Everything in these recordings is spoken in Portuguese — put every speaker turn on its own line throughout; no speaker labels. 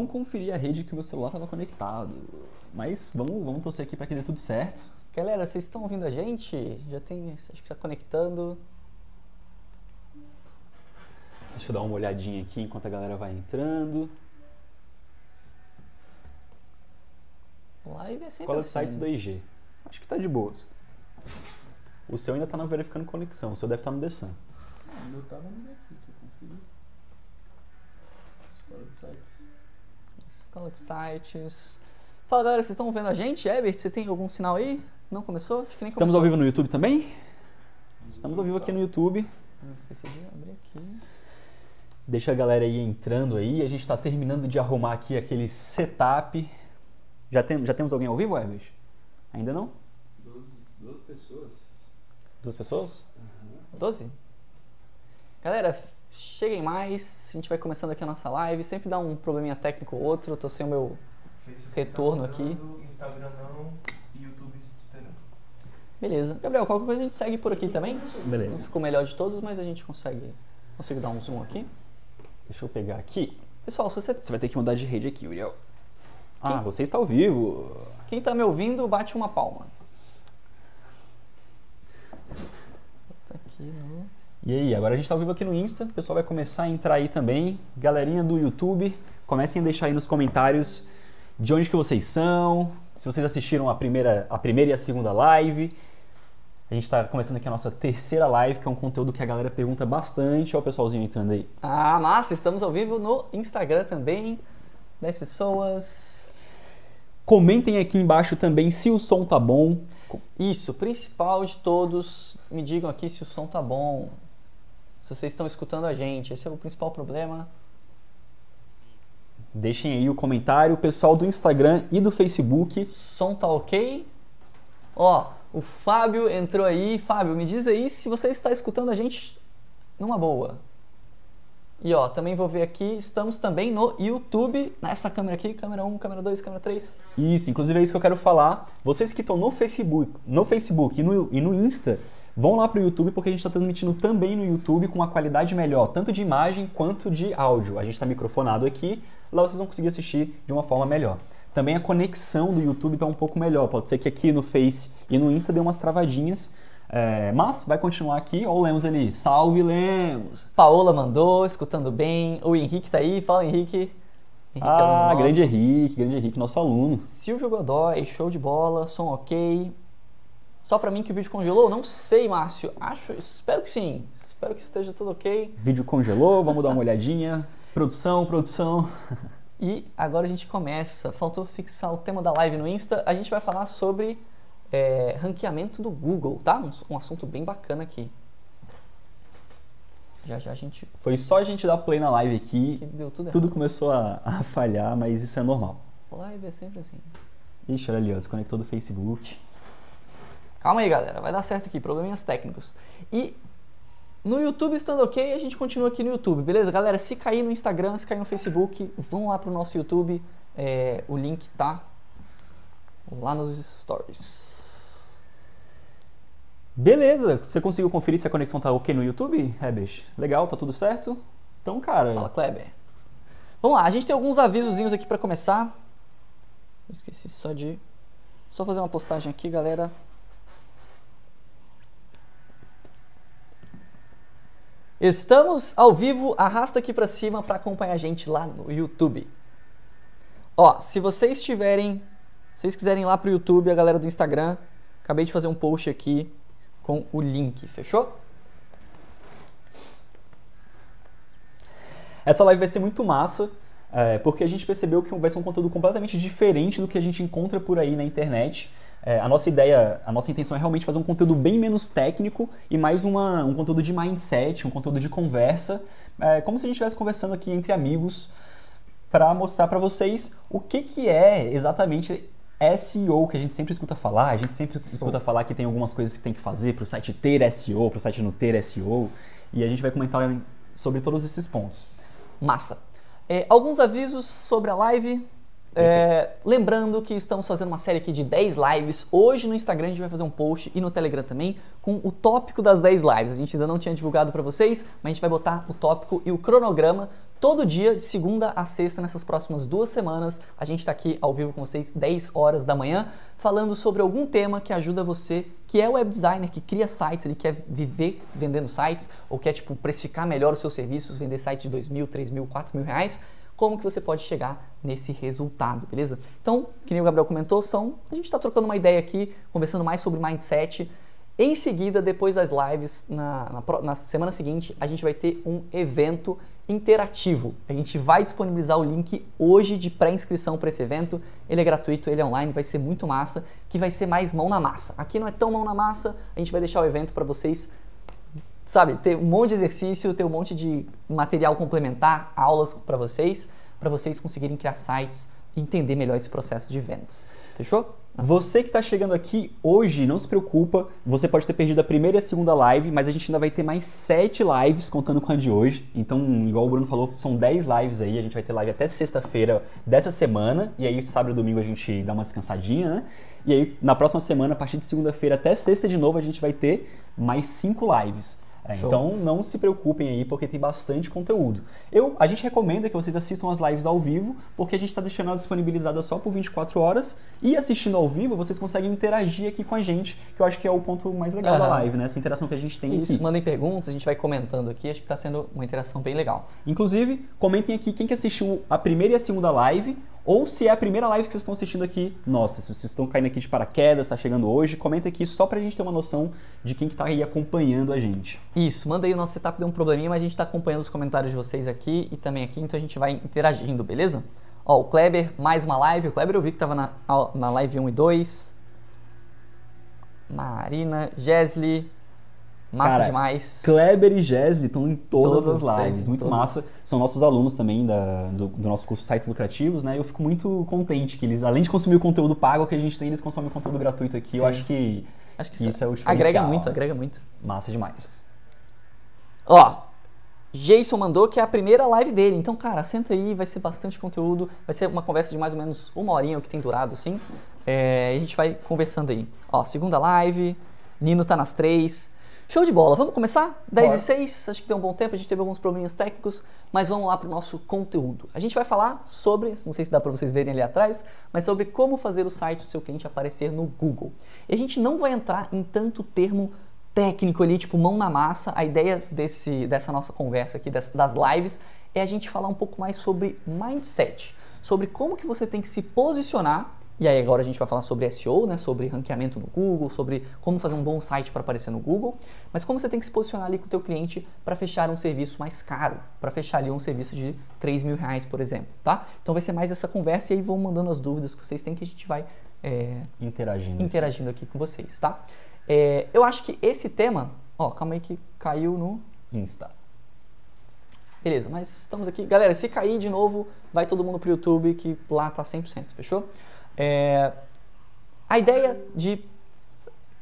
não conferir a rede que o meu celular estava conectado. Mas vamos, vamos torcer aqui para que dê tudo certo.
Galera, vocês estão ouvindo a gente? Já tem. Acho que está conectando.
Deixa eu dar uma olhadinha aqui enquanto a galera vai entrando.
Live é sempre
Escola de
assim.
sites do IG. Acho que tá de boas. O seu ainda tá na verificando conexão, o seu deve estar no Dessan.
Ah, o meu tava no meu aqui, que eu conferi. Escola de
de sites. Fala galera, vocês estão vendo a gente? Ebert, você tem algum sinal aí? Não começou? Acho que nem
Estamos ao vivo no YouTube também? Estamos ao vivo aqui no YouTube.
Não esqueci de abrir aqui.
Deixa a galera aí entrando aí. A gente está terminando de arrumar aqui aquele setup. Já, tem, já temos alguém ao vivo, Hermes? Ainda não?
Duas, duas pessoas.
Duas pessoas?
12? Galera, cheguem mais. A gente vai começando aqui a nossa live. Sempre dá um probleminha técnico ou outro. Eu tô sem o meu.
Facebook
Retorno
tá
aqui.
Instagram não YouTube esperando.
Beleza. Gabriel, qualquer coisa a gente segue por aqui também. Não
Beleza.
ficou melhor de todos, mas a gente consegue. Consigo dar um zoom aqui.
Deixa eu pegar aqui.
Pessoal, você,
Você vai ter que mudar de rede aqui, Uriel. Ah,
Quem-
você está ao vivo.
quem tá me ouvindo, bate uma palma. Tá aqui no.
E aí, agora a gente está ao vivo aqui no Insta. O pessoal vai começar a entrar aí também. Galerinha do YouTube, comecem a deixar aí nos comentários de onde que vocês são, se vocês assistiram a primeira, a primeira e a segunda live. A gente está começando aqui a nossa terceira live, que é um conteúdo que a galera pergunta bastante. Olha o pessoalzinho entrando aí.
Ah, massa! Estamos ao vivo no Instagram também. 10 pessoas.
Comentem aqui embaixo também se o som tá bom.
Isso, principal de todos, me digam aqui se o som tá bom. Se vocês estão escutando a gente, esse é o principal problema.
Deixem aí o comentário. O pessoal do Instagram e do Facebook.
Som tá ok? Ó, o Fábio entrou aí. Fábio, me diz aí se você está escutando a gente numa boa. E ó, também vou ver aqui, estamos também no YouTube, nessa câmera aqui, câmera 1, câmera 2, câmera 3.
Isso, inclusive é isso que eu quero falar. Vocês que estão no Facebook, no Facebook e no, e no Insta, vão lá pro YouTube porque a gente está transmitindo também no YouTube com uma qualidade melhor, tanto de imagem quanto de áudio. A gente está microfonado aqui, lá vocês vão conseguir assistir de uma forma melhor. Também a conexão do YouTube está um pouco melhor. Pode ser que aqui no Face e no Insta dê umas travadinhas. é, mas vai continuar aqui. Ó o Lemos ali. Salve, Lemos!
Paola mandou, escutando bem. O Henrique tá aí, fala Henrique. Henrique é
Ah,
nosso.
grande Henrique, grande Henrique, nosso aluno.
Silvio Godoy, show de bola, som ok. Só pra mim que o vídeo congelou? Não sei, Márcio. Acho, espero que sim. Espero que esteja tudo ok.
Vídeo congelou, vamos dar uma olhadinha. Produção, produção.
E agora a gente começa. Faltou fixar o tema da live no Insta. A gente vai falar sobre é, ranqueamento do Google, tá? Um, um assunto bem bacana aqui. Já já a gente
Foi só a gente dar play na live aqui,
que deu tudo
tudo começou a, a falhar, mas isso é normal.
Live é sempre assim.
Ixi, olha ali, ó, desconectou do Facebook.
Calma aí, galera. Vai dar certo aqui. Probleminhas técnicos. E no YouTube estando ok, a gente continua aqui no YouTube, beleza? Galera, se cair no Instagram, se cair no Facebook, vão lá pro nosso YouTube. É, o link tá lá nos stories.
Beleza, você conseguiu conferir se a conexão tá ok no YouTube, Herbert? Legal, tá tudo certo? Então, cara,
Fala, Kleber. Vamos lá, a gente tem alguns avisozinhos aqui pra começar. Eu esqueci só de. Só fazer uma postagem aqui, galera. Estamos ao vivo, arrasta aqui pra cima pra acompanhar a gente lá no YouTube. Ó, se vocês tiverem, se vocês quiserem ir lá pro YouTube, a galera do Instagram, acabei de fazer um post aqui com o link, fechou?
essa live vai ser muito massa, é, porque a gente percebeu que vai ser um conteúdo completamente diferente do que a gente encontra por aí na internet. É, a nossa ideia, a nossa intenção é realmente fazer um conteúdo bem menos técnico e mais uma, um conteúdo de mindset, um conteúdo de conversa, é, como se a gente estivesse conversando aqui entre amigos, para mostrar para vocês o que, que é exatamente SEO, que a gente sempre escuta falar, a gente sempre escuta falar que tem algumas coisas que tem que fazer para o site ter SEO, para o site não ter SEO, e a gente vai comentar sobre todos esses pontos.
Massa. É, alguns avisos sobre a live. É, lembrando que estamos fazendo uma série aqui de 10 lives. Hoje no Instagram a gente vai fazer um post e no Telegram também com o tópico das 10 lives. A gente ainda não tinha divulgado para vocês, mas a gente vai botar o tópico e o cronograma todo dia, de segunda a sexta, nessas próximas duas semanas. A gente está aqui ao vivo com vocês 10 horas da manhã, falando sobre algum tema que ajuda você, que é web designer, que cria sites, ele quer viver vendendo sites, ou quer tipo precificar melhor os seus serviços, vender sites de 2 mil, 3 mil, 4 mil reais como que você pode chegar nesse resultado, beleza? Então, que nem o Gabriel comentou, são a gente está trocando uma ideia aqui, conversando mais sobre mindset. Em seguida, depois das lives, na, na, na semana seguinte, a gente vai ter um evento interativo. A gente vai disponibilizar o link hoje de pré-inscrição para esse evento. Ele é gratuito, ele é online, vai ser muito massa, que vai ser mais mão na massa. Aqui não é tão mão na massa, a gente vai deixar o evento para vocês sabe, ter um monte de exercício, ter um monte de material complementar, aulas para vocês, para vocês conseguirem criar sites e entender melhor esse processo de vendas. Fechou?
Você que está chegando aqui hoje, não se preocupa, você pode ter perdido a primeira e a segunda live, mas a gente ainda vai ter mais sete lives contando com a de hoje. Então, igual o Bruno falou, são 10 lives aí, a gente vai ter live até sexta-feira dessa semana, e aí sábado e domingo a gente dá uma descansadinha, né? E aí na próxima semana, a partir de segunda-feira até sexta de novo, a gente vai ter mais cinco lives. É, então não se preocupem aí, porque tem bastante conteúdo. Eu, a gente recomenda que vocês assistam as lives ao vivo, porque a gente está deixando ela disponibilizada só por 24 horas. E assistindo ao vivo, vocês conseguem interagir aqui com a gente, que eu acho que é o ponto mais legal da
Aham.
live, né? Essa interação que a gente tem
Isso,
aqui.
mandem perguntas, a gente vai comentando aqui, acho que está sendo uma interação bem legal.
Inclusive, comentem aqui quem que assistiu a primeira e a segunda live, ou se é a primeira live que vocês estão assistindo aqui. Nossa, se vocês estão caindo aqui de paraquedas, está chegando hoje, comenta aqui só pra gente ter uma noção de quem que tá aí acompanhando a gente.
Isso, manda aí, o nosso setup deu um probleminha, mas a gente está acompanhando os comentários de vocês aqui e também aqui, então a gente vai interagindo, beleza? Ó, o Kleber, mais uma live. O Kleber eu vi que estava na, na live 1 e 2. Marina, Jesly, massa
Cara,
demais.
Kleber e Gesli estão em todas,
Todas,
as lives,
sim,
muito
todas.
massa. São nossos alunos também da- do, do nosso curso Sites Lucrativos, né? Eu fico muito contente que eles, além de consumir o conteúdo pago que a gente tem, eles consomem o conteúdo gratuito aqui. Eu
Sim.
acho que
Acho que
isso
isso
é o
agrega muito, agrega muito.
massa demais.
Ó, Jason mandou que é a primeira live dele. Então, cara, senta aí, vai ser bastante conteúdo. Vai ser uma conversa de mais ou menos uma horinha, o que tem durado, assim. É, e a gente vai conversando aí. Ó, segunda live, Nino tá nas três. Show de bola, vamos começar? 10
Bora.
e 6, acho que deu um bom tempo, a gente teve alguns probleminhas técnicos, mas vamos lá pro nosso conteúdo. A gente vai falar sobre, não sei se dá para vocês verem ali atrás, mas sobre como fazer o site do seu cliente aparecer no Google. E a gente não vai entrar em tanto termo técnico ali, tipo mão na massa. A ideia desse, dessa nossa conversa aqui, das, das lives, é a gente falar um pouco mais sobre mindset, sobre como que você tem que se posicionar. E aí agora a gente vai falar sobre SEO, né, sobre ranqueamento no Google, sobre como fazer um bom site para aparecer no Google, mas como você tem que se posicionar ali com o teu cliente para fechar um serviço mais caro, para fechar ali um serviço de 3 mil reais, por exemplo, tá? Então vai ser mais essa conversa e aí vão mandando as dúvidas que vocês têm que a gente vai é,
Interagindo.
interagindo aqui com vocês, tá? É, eu acho que esse tema, ó, calma aí que caiu no.
Insta.
Beleza, mas estamos aqui. Galera, se cair de novo, vai todo mundo pro YouTube que lá tá 100%, fechou? É, a ideia de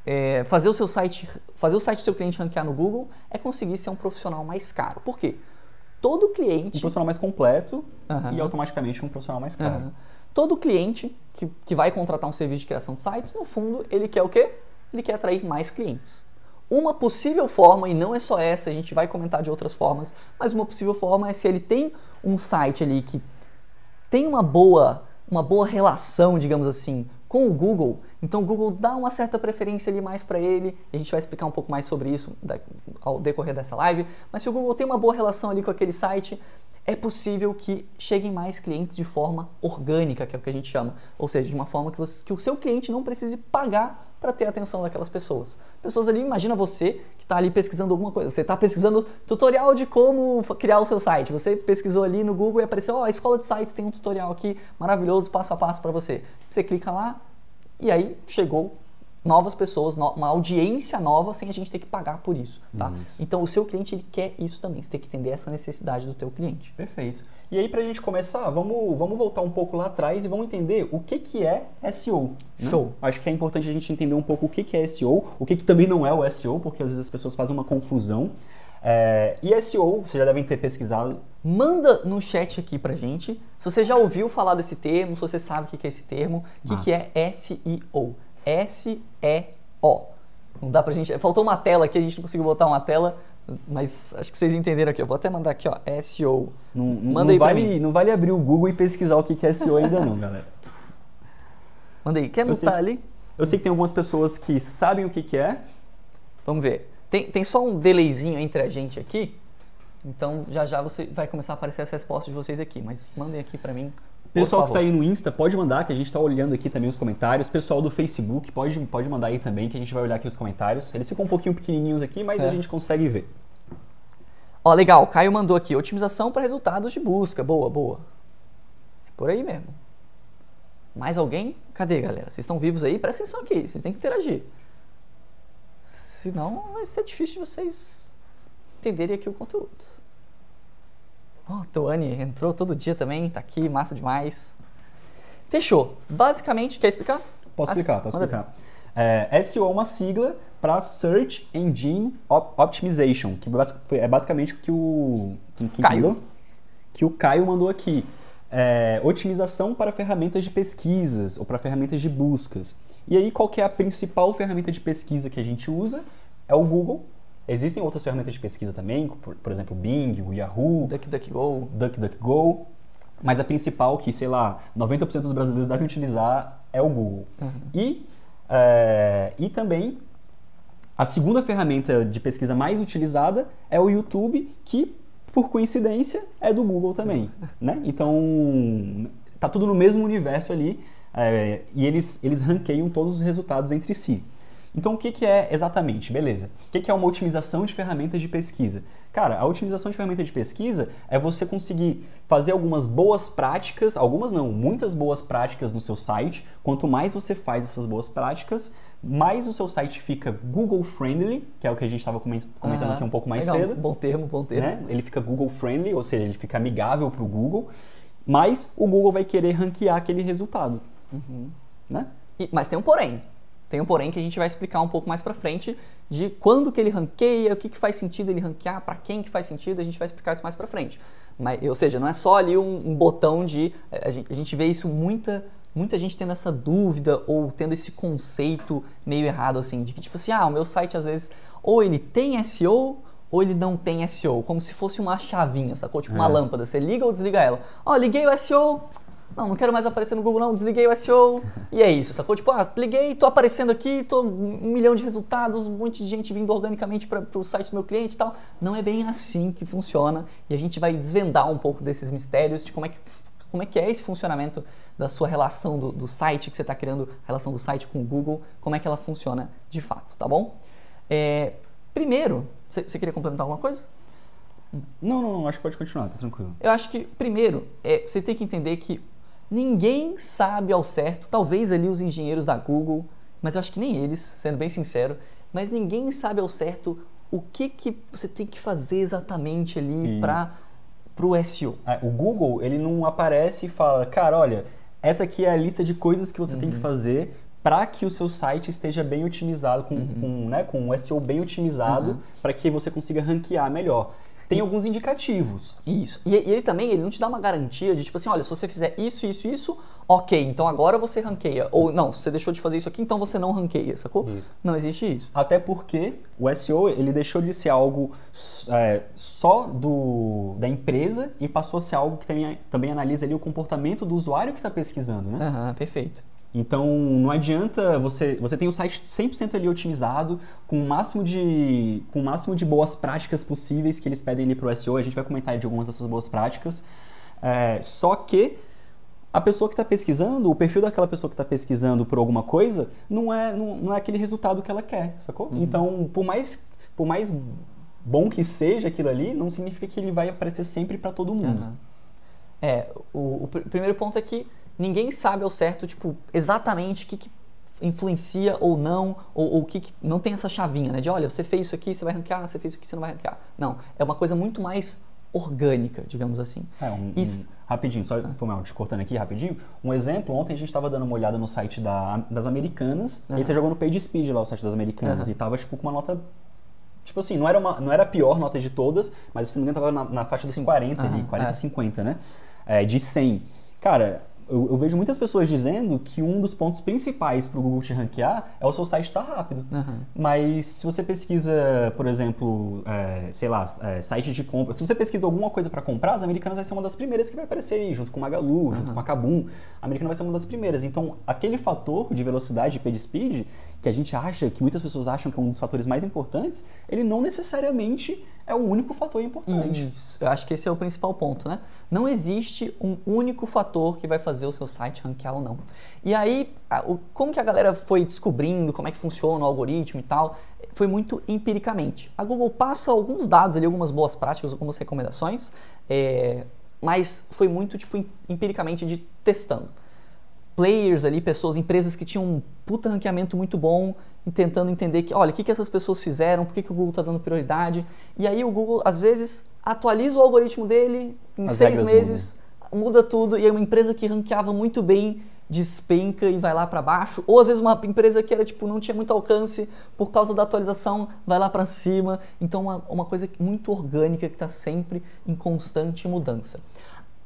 é, fazer o seu site, fazer o site do seu cliente ranquear no Google é conseguir ser um profissional mais caro. Por quê? Todo
Um
cliente
profissional mais completo
Aham.
e automaticamente um profissional mais caro.
Aham. Todo cliente que, que vai contratar um serviço de criação de sites, no fundo, ele quer o quê? Ele quer atrair mais clientes. Uma possível forma, e não é só essa, a gente vai comentar de outras formas, mas uma possível forma é se ele tem um site ali que tem uma boa, uma boa relação, digamos assim, com o Google, então o Google dá uma certa preferência ali mais para ele, a gente vai explicar um pouco mais sobre isso ao decorrer dessa live, mas se o Google tem uma boa relação ali com aquele site, é possível que cheguem mais clientes de forma orgânica, que é o que a gente chama, ou seja, de uma forma que, você- que o seu cliente não precise pagar para ter a atenção daquelas pessoas. Pessoas ali, imagina você que está ali pesquisando alguma coisa, você está pesquisando tutorial de como criar o seu site, você pesquisou ali no Google e apareceu, ó, a escola de sites tem um tutorial aqui maravilhoso, passo a passo para você. Você clica lá e aí chegou novas pessoas, uma audiência nova sem a gente ter que pagar por isso, tá?
Isso.
Então o seu cliente ele quer isso também, você tem que entender essa necessidade do teu cliente.
Perfeito. E aí, pra gente começar, vamos, vamos voltar um pouco lá atrás e vamos entender o que, que é SEO. né?
Show.
Acho que é importante a gente entender um pouco o que, que é SEO, o que, que também não é o SEO, porque às vezes as pessoas fazem uma confusão. É, e SEO, vocês já devem ter pesquisado.
Manda no chat aqui pra gente se você já ouviu falar desse termo, se você sabe o que que é esse termo, o que, que é SEO. S-E-O. Não dá pra gente. Faltou uma tela aqui, a gente não conseguiu botar uma tela, mas acho que vocês entenderam aqui. Eu vou até mandar aqui, ó, SEO.
Não, não-
Manda
não vale. Não vale abrir o Google e pesquisar o que é SEO ainda não, galera.
Manda aí. Quer
que-
ali?
Eu sei que tem algumas pessoas que sabem o que que é.
Vamos ver. Tem, tem só um delayzinho entre a gente aqui. Então já já você vai começar a aparecer as respostas de vocês aqui. Mas mandem aqui pra mim.
Pessoal que
favor.
tá aí no Insta, pode mandar, que a gente tá olhando aqui também os comentários. Pessoal do Facebook, pode, pode mandar aí também, que a gente vai olhar aqui os comentários. Eles ficam um pouquinho pequenininhos aqui, mas
É.
a gente consegue ver.
Ó, legal, o Caio mandou aqui, otimização para resultados de busca. Boa, boa. É por aí mesmo. Mais alguém? Cadê, galera? Vocês estão vivos aí? Presta atenção aqui, vocês têm que interagir. Senão vai ser difícil de vocês entenderem aqui o conteúdo. Ó, Tuane entrou todo dia também, tá aqui, massa demais. Fechou. Basicamente, quer explicar?
Posso
As-
explicar, posso
manda
explicar. É, SEO é uma sigla para Search Engine Op- Optimization, que é basicamente o que o quem
Caio.
mandou? que o Caio mandou aqui. É, otimização para ferramentas de pesquisas ou para ferramentas de buscas. E aí, qual que é a principal ferramenta de pesquisa que a gente usa? É o Google. Existem outras ferramentas de pesquisa também, por, por exemplo, o Bing, o Yahoo,
DuckDuckGo.
DuckDuckGo, mas a principal que, sei lá, 90% dos brasileiros devem utilizar é o Google. E, é, e também a segunda ferramenta de pesquisa mais utilizada é o YouTube, que por coincidência é do Google também, né? Então tá tudo no mesmo universo ali é, e eles eles ranqueiam todos os resultados entre si. Então, o que, que é exatamente? Beleza. O que, que é uma otimização de ferramentas de pesquisa? Cara, a otimização de ferramenta de pesquisa é você conseguir fazer algumas boas práticas, algumas não, muitas boas práticas no seu site. Quanto mais você faz essas boas práticas, mais o seu site fica Google friendly, que é o que a gente estava comentando
Aham.
aqui um pouco mais
Legal,
cedo
Bom termo, bom termo.
né? Ele fica Google friendly, ou seja, ele fica amigável para o Google, mas o Google vai querer ranquear aquele resultado,
Uhum.
né?
E- mas tem um porém. Tem um porém que a gente vai explicar um pouco mais pra frente de quando que ele ranqueia, o que, que faz sentido ele ranquear, pra quem que faz sentido, a gente vai explicar isso mais pra frente. Mas, ou seja, não é só ali um, um botão de... A gente, a gente vê isso muita, muita gente tendo essa dúvida ou tendo esse conceito meio errado assim, de que tipo assim, ah, o meu site às vezes ou ele tem SEO ou ele não tem SEO, como se fosse uma chavinha, sacou? Tipo uma
É.
lâmpada, você liga ou desliga ela. Ó, liguei o SEO, não, não quero mais aparecer no Google não, desliguei o SEO. E é isso, sacou? Tipo, ah, liguei, tô aparecendo aqui, tô um milhão de resultados, um monte de gente vindo organicamente para o site do meu cliente e tal. Não é bem assim que funciona e a gente vai desvendar um pouco desses mistérios de como é que como é que é esse funcionamento da sua relação do, do site que você está criando, relação do site com o Google, como é que ela funciona de fato, tá bom? É, primeiro, você queria complementar alguma coisa?
Não, não, não, acho que pode continuar, tá tranquilo.
Eu acho que, primeiro, é, você tem que entender que ninguém sabe ao certo, talvez ali os engenheiros da Google, mas eu acho que nem eles, sendo bem sincero, mas ninguém sabe ao certo o que, que você tem que fazer exatamente ali para o SEO.
É, o Google, ele não aparece e fala, cara, olha, essa aqui é a lista de coisas que você tem
Uhum.
que fazer para que o seu site esteja bem otimizado, com, com, né, com um SEO bem otimizado,
Uhum.
para que você consiga ranquear melhor. Tem alguns indicativos.
Isso. E, e ele também, ele não te dá uma garantia de tipo assim, olha, se você fizer isso, isso, isso, ok, então agora você ranqueia. Ou não, se você deixou de fazer isso aqui, então você não ranqueia, sacou?
Isso.
Não existe isso.
Até porque o SEO ele deixou de ser algo é, só do, da empresa e passou a ser algo que também, também analisa ali o comportamento do usuário que está pesquisando, né?
Aham, perfeito.
Então não adianta você você tem o site 100% ali otimizado com o máximo de com o máximo de boas práticas possíveis que eles pedem ali para o SEO. A gente vai comentar de algumas dessas boas práticas. É, só que a pessoa que está pesquisando, o perfil daquela pessoa que está pesquisando por alguma coisa, não é, não, não é aquele resultado que ela quer, sacou? Então, por mais, por mais bom que seja aquilo ali, não significa que ele vai aparecer sempre para todo mundo.
Aham. É, o, o pr- primeiro ponto é que ninguém sabe ao certo, tipo, exatamente o que, que influencia ou não, ou o que, que- Não tem essa chavinha, né? De olha, você fez isso aqui, você vai ranquear, você fez isso aqui, você não vai ranquear. Não, é uma coisa muito mais orgânica, digamos assim.
É, um,
Isso.
um- rapidinho, só foi mal, te cortando aqui rapidinho. Um exemplo, ontem a gente estava dando uma olhada no site da- das Americanas, e aí você jogou no PageSpeed lá, o site das Americanas, e tava tipo com uma nota Tipo assim, não era, uma, não era a pior nota de todas, mas se não me engano tava na, na faixa dos
Sim.
40 ali,
Aham,
40,
é.
50, né? É, de 100. Cara, eu, eu vejo muitas pessoas dizendo que um dos pontos principais para o Google te ranquear é o seu site estar rápido.
Aham.
Mas se você pesquisa, por exemplo, é, sei lá, é, site de compra, se você pesquisa alguma coisa para comprar, as Americanas vai ser uma das primeiras que vai aparecer aí, junto com Magalu, junto com a Kabum. A Americana vai ser uma das primeiras. Então, aquele fator de velocidade e page speed, que a gente acha, que muitas pessoas acham que é um dos fatores mais importantes, ele não necessariamente é o único fator importante.
Isso, eu acho que esse é o principal ponto, né? Não existe um único fator que vai fazer o seu site ranquear ou não. E aí, como que a galera foi descobrindo como é que funciona o algoritmo e tal? Foi muito empiricamente. A Google passa alguns dados ali, algumas boas práticas, algumas recomendações, é, mas foi muito tipo em- empiricamente de testando players ali, pessoas, empresas que tinham um puta ranqueamento muito bom, tentando entender que, olha, o que, que essas pessoas fizeram, por que, que o Google está dando prioridade. E aí o Google, às vezes, atualiza o algoritmo dele, em
As
seis meses, muda tudo, e aí uma empresa que ranqueava muito bem despenca e vai lá para baixo, ou às vezes uma empresa que era tipo não tinha muito alcance por causa da atualização vai lá para cima, então uma, uma coisa muito orgânica que está sempre em constante mudança.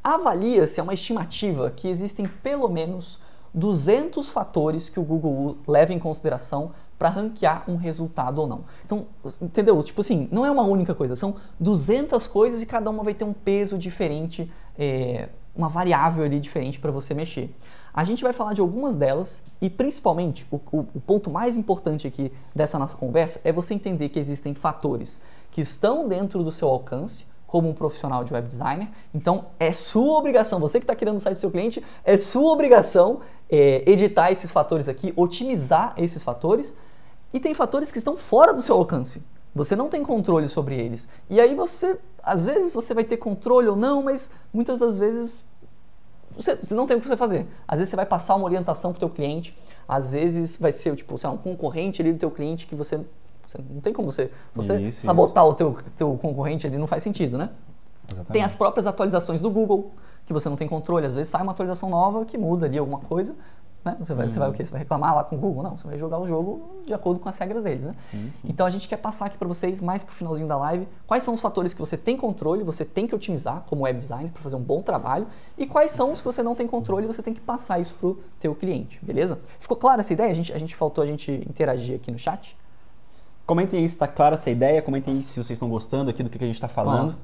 Avalia-se, é uma estimativa, que existem pelo menos 200 fatores que o Google leva em consideração para ranquear um resultado ou não. Então, entendeu? Tipo assim, não é uma única coisa, são 200 coisas e cada uma vai ter um peso diferente, é, uma variável ali diferente para você mexer. A gente vai falar de algumas delas e principalmente o, o- o ponto mais importante aqui dessa nossa conversa é você entender que existem fatores que estão dentro do seu alcance, como um profissional de web designer. Então, é sua obrigação, você que está criando o site do seu cliente, é sua obrigação é, editar esses fatores aqui, otimizar esses fatores. E tem fatores que estão fora do seu alcance. Você não tem controle sobre eles. E aí você, às vezes você vai ter controle ou não, mas muitas das vezes você, você não tem o que você fazer. Às vezes você vai passar uma orientação para o teu cliente, às vezes vai ser tipo, sei lá, um concorrente ali do teu cliente que você, você não tem como você, você
Isso,
sabotar o teu, teu concorrente ali não faz sentido, né?
Exatamente.
Tem as próprias atualizações do Google, que você não tem controle. Às vezes sai uma atualização nova que muda ali alguma coisa. Né? Você, vai, você vai o quê? Você vai reclamar lá com o Google? Não, você vai jogar o jogo de acordo com as regras deles. Né? Então a gente quer passar aqui para vocês, mais pro finalzinho da live, quais são os fatores que você tem controle, você tem que otimizar como web designer para fazer um bom trabalho, e quais são os que você não tem controle e você tem que passar isso pro teu cliente, beleza? Ficou clara essa ideia? A gente, a gente faltou a gente interagir aqui no chat.
Comentem aí se está clara essa ideia, comentem aí se vocês estão gostando aqui do que, que a gente está falando.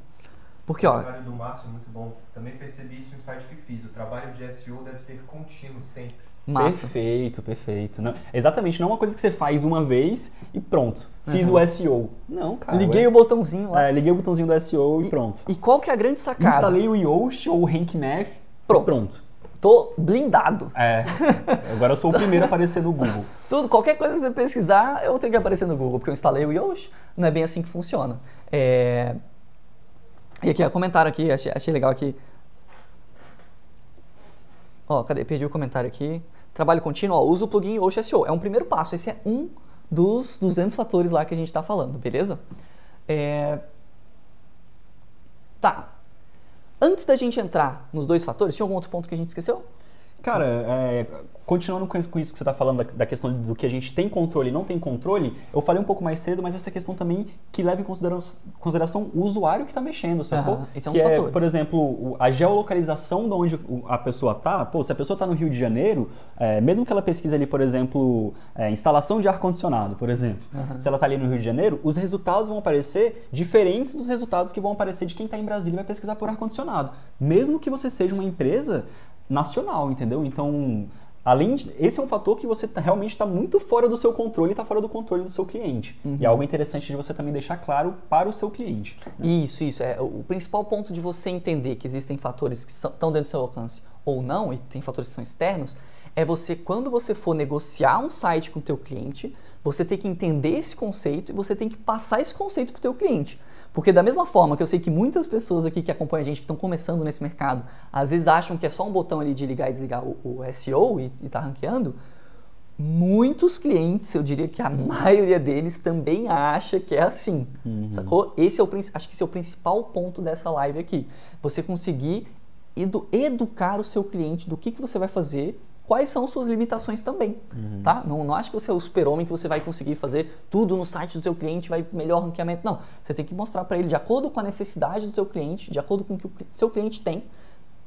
Porque,
O
ó,
trabalho do Márcio é muito bom. Também percebi isso no site que fiz. O trabalho de SEO deve ser contínuo sempre.
massa.
Perfeito, perfeito. Não, exatamente, não é uma coisa que você faz uma vez e pronto. Fiz
Uhum.
o SEO. Não, cara.
Liguei
ué.
o botãozinho lá.
É, liguei o botãozinho do SEO e, pronto.
E qual que é a grande sacada?
Instalei o Yoast ou o RankMath
Pronto.
e pronto.
Tô blindado.
É, agora eu sou o primeiro a aparecer no Google.
Tudo, qualquer coisa que você pesquisar, eu tenho que aparecer no Google, porque eu instalei o Yoast, não é bem assim que funciona. É... E aqui, ó, comentário aqui, achei, achei legal aqui. Ó, cadê? Perdi o comentário aqui. Trabalho contínuo, ó, usa o plugin Yoast SEO. É um primeiro passo, esse é um dos 200 fatores lá que a gente está falando, beleza? É... Tá. Antes da gente entrar nos dois fatores, tinha algum outro ponto que a gente esqueceu?
Cara, é, continuando com isso, com isso que você está falando, da, da questão do que a gente tem controle e não tem controle, eu falei um pouco mais cedo, mas essa questão também que leva em consideração, consideração o usuário que está mexendo, sacou?
Aham, esse é um
que é, por exemplo, a geolocalização de onde a pessoa tá. Pô, se a pessoa está no Rio de Janeiro, é, mesmo que ela pesquise ali, por exemplo, é, instalação de ar-condicionado, por exemplo, se ela está ali no Rio de Janeiro, os resultados vão aparecer diferentes dos resultados que vão aparecer de quem está em Brasília e vai pesquisar por ar-condicionado. Mesmo que você seja uma empresa nacional, entendeu? Então, além de, esse é um fator que você tá- realmente está muito fora do seu controle e está fora do controle do seu cliente. E é algo interessante de você também deixar claro para o seu cliente.
Isso, isso. É, o principal ponto de você entender que existem fatores que são- estão dentro do seu alcance ou não, e tem fatores que são externos, é você, quando você for negociar um site com o teu cliente, você tem que entender esse conceito e você tem que passar esse conceito para o teu cliente. Porque da mesma forma que eu sei que muitas pessoas aqui que acompanham a gente, que estão começando nesse mercado, às vezes acham que é só um botão ali de ligar e desligar o, o SEO e, e tá ranqueando, muitos clientes, eu diria que a maioria deles também acha que é assim, sacou? Esse é o, acho que esse é o principal ponto dessa live aqui. Você conseguir edu- educar o seu cliente do que, que você vai fazer quais são suas limitações também, tá? Não, não acha que você é o super-homem que você vai conseguir fazer tudo no site do seu cliente, vai melhor ranqueamento. Não, você tem que mostrar para ele de acordo com a necessidade do seu cliente, de acordo com o que o seu cliente tem, o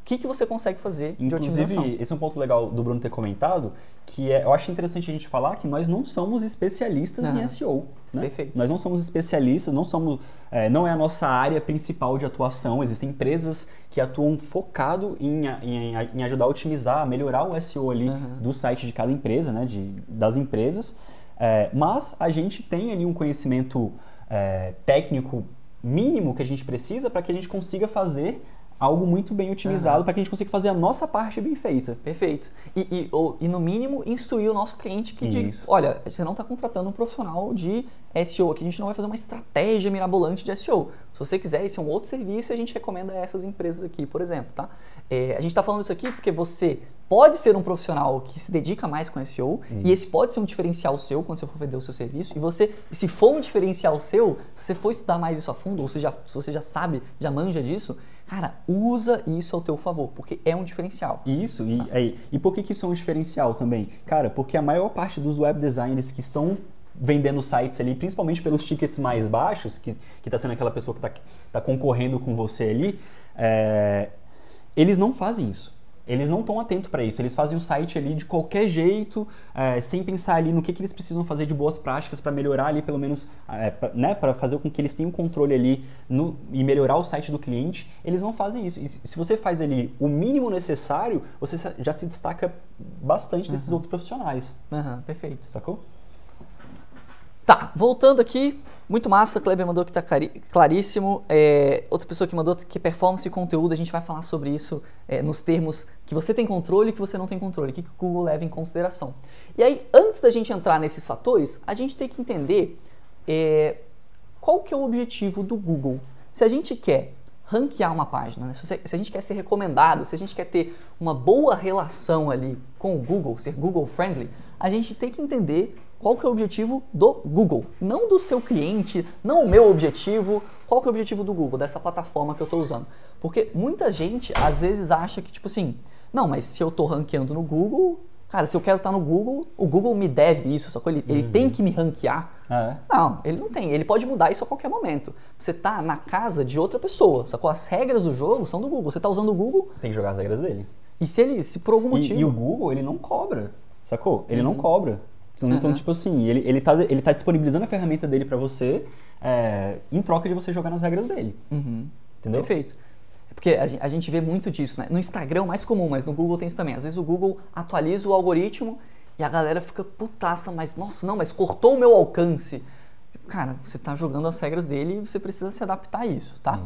que, que você consegue fazer de otimização.
Inclusive, esse é um ponto legal do Bruno ter comentado, que é, eu acho interessante a gente falar que nós não somos especialistas
Aham.
em SEO. Né?
Perfeito.
Nós não somos especialistas, não somos, é, não é a nossa área principal de atuação. Existem empresas que atuam focado em, em, em ajudar a otimizar, a melhorar o SEO ali
Aham.
do site de cada empresa, né? De, das empresas. É, mas a gente tem ali um conhecimento é, técnico mínimo que a gente precisa para que a gente consiga fazer algo muito bem otimizado, para que a gente consiga fazer a nossa parte bem feita.
Perfeito. E, e, ou- e, no mínimo instruir o nosso cliente que diga, olha, você não está contratando um profissional de SEO, aqui a gente não vai fazer uma estratégia mirabolante de SEO. Se você quiser, esse é um outro serviço e a gente recomenda essas empresas aqui, por exemplo, tá? É, a gente está falando isso aqui porque você pode ser um profissional que se dedica mais com SEO e esse pode ser um diferencial seu quando você for vender o seu serviço e você, se for um diferencial seu, se você for estudar mais isso a fundo ou se, já, se você já sabe, já manja disso, cara, usa isso ao teu favor, porque é um diferencial.
Isso, e, aí, e por que, que isso é um diferencial também? Cara, porque a maior parte dos web designers que estão vendendo sites ali, principalmente pelos tickets mais baixos, que, que tá sendo aquela pessoa que tá, tá concorrendo com você ali, é, eles não fazem isso. Eles não estão atentos para isso. Eles fazem o site ali de qualquer jeito, é, sem pensar ali no que, que eles precisam fazer de boas práticas para melhorar ali, pelo menos, é, pra, né, para fazer com que eles tenham controle ali no, e melhorar o site do cliente. Eles não fazem isso. E se você faz ali o mínimo necessário, você já se destaca bastante desses outros profissionais.
Aham, perfeito.
Sacou?
Tá, voltando aqui, muito massa, Kleber mandou que tá claríssimo. É, outra pessoa que mandou que performance e conteúdo, a gente vai falar sobre isso é, nos termos que você tem controle e que você não tem controle, o que, que o Google leva em consideração. E aí, antes da gente entrar nesses fatores, a gente tem que entender é, qual que é o objetivo do Google. Se a gente quer ranquear uma página, né? se, você- se a gente quer ser recomendado, se a gente quer ter uma boa relação ali com o Google, ser Google friendly, a gente tem que entender qual que é o objetivo do Google, não do seu cliente, não o meu objetivo, qual que é o objetivo do Google, dessa plataforma que eu estou usando. Porque muita gente às vezes acha que tipo assim, não, mas se eu estou ranqueando no Google, cara, se eu quero estar no Google, o Google me deve isso, sacou? Ele, ele tem que me ranquear.
Ah, é?
Não, ele não tem. Ele pode mudar isso a qualquer momento. Você tá na casa de outra pessoa, sacou? As regras do jogo são do Google. Você tá usando o Google
Tem que jogar as regras dele.
e se ele, se por algum
E,
motivo...
e o Google, ele não cobra, sacou? Ele não cobra. Então,
Uhum.
tipo assim, ele, ele, tá, ele tá disponibilizando a ferramenta dele pra você é, em troca de você jogar nas regras dele.
Uhum.
Entendeu?
Perfeito. É Porque a gen- a gente vê muito disso, né? No Instagram é o mais comum, mas no Google tem isso também. Às vezes o Google atualiza o algoritmo e a galera fica putaça, mas nossa, não, mas cortou o meu alcance. Cara, você tá jogando as regras dele e você precisa se adaptar a isso, tá?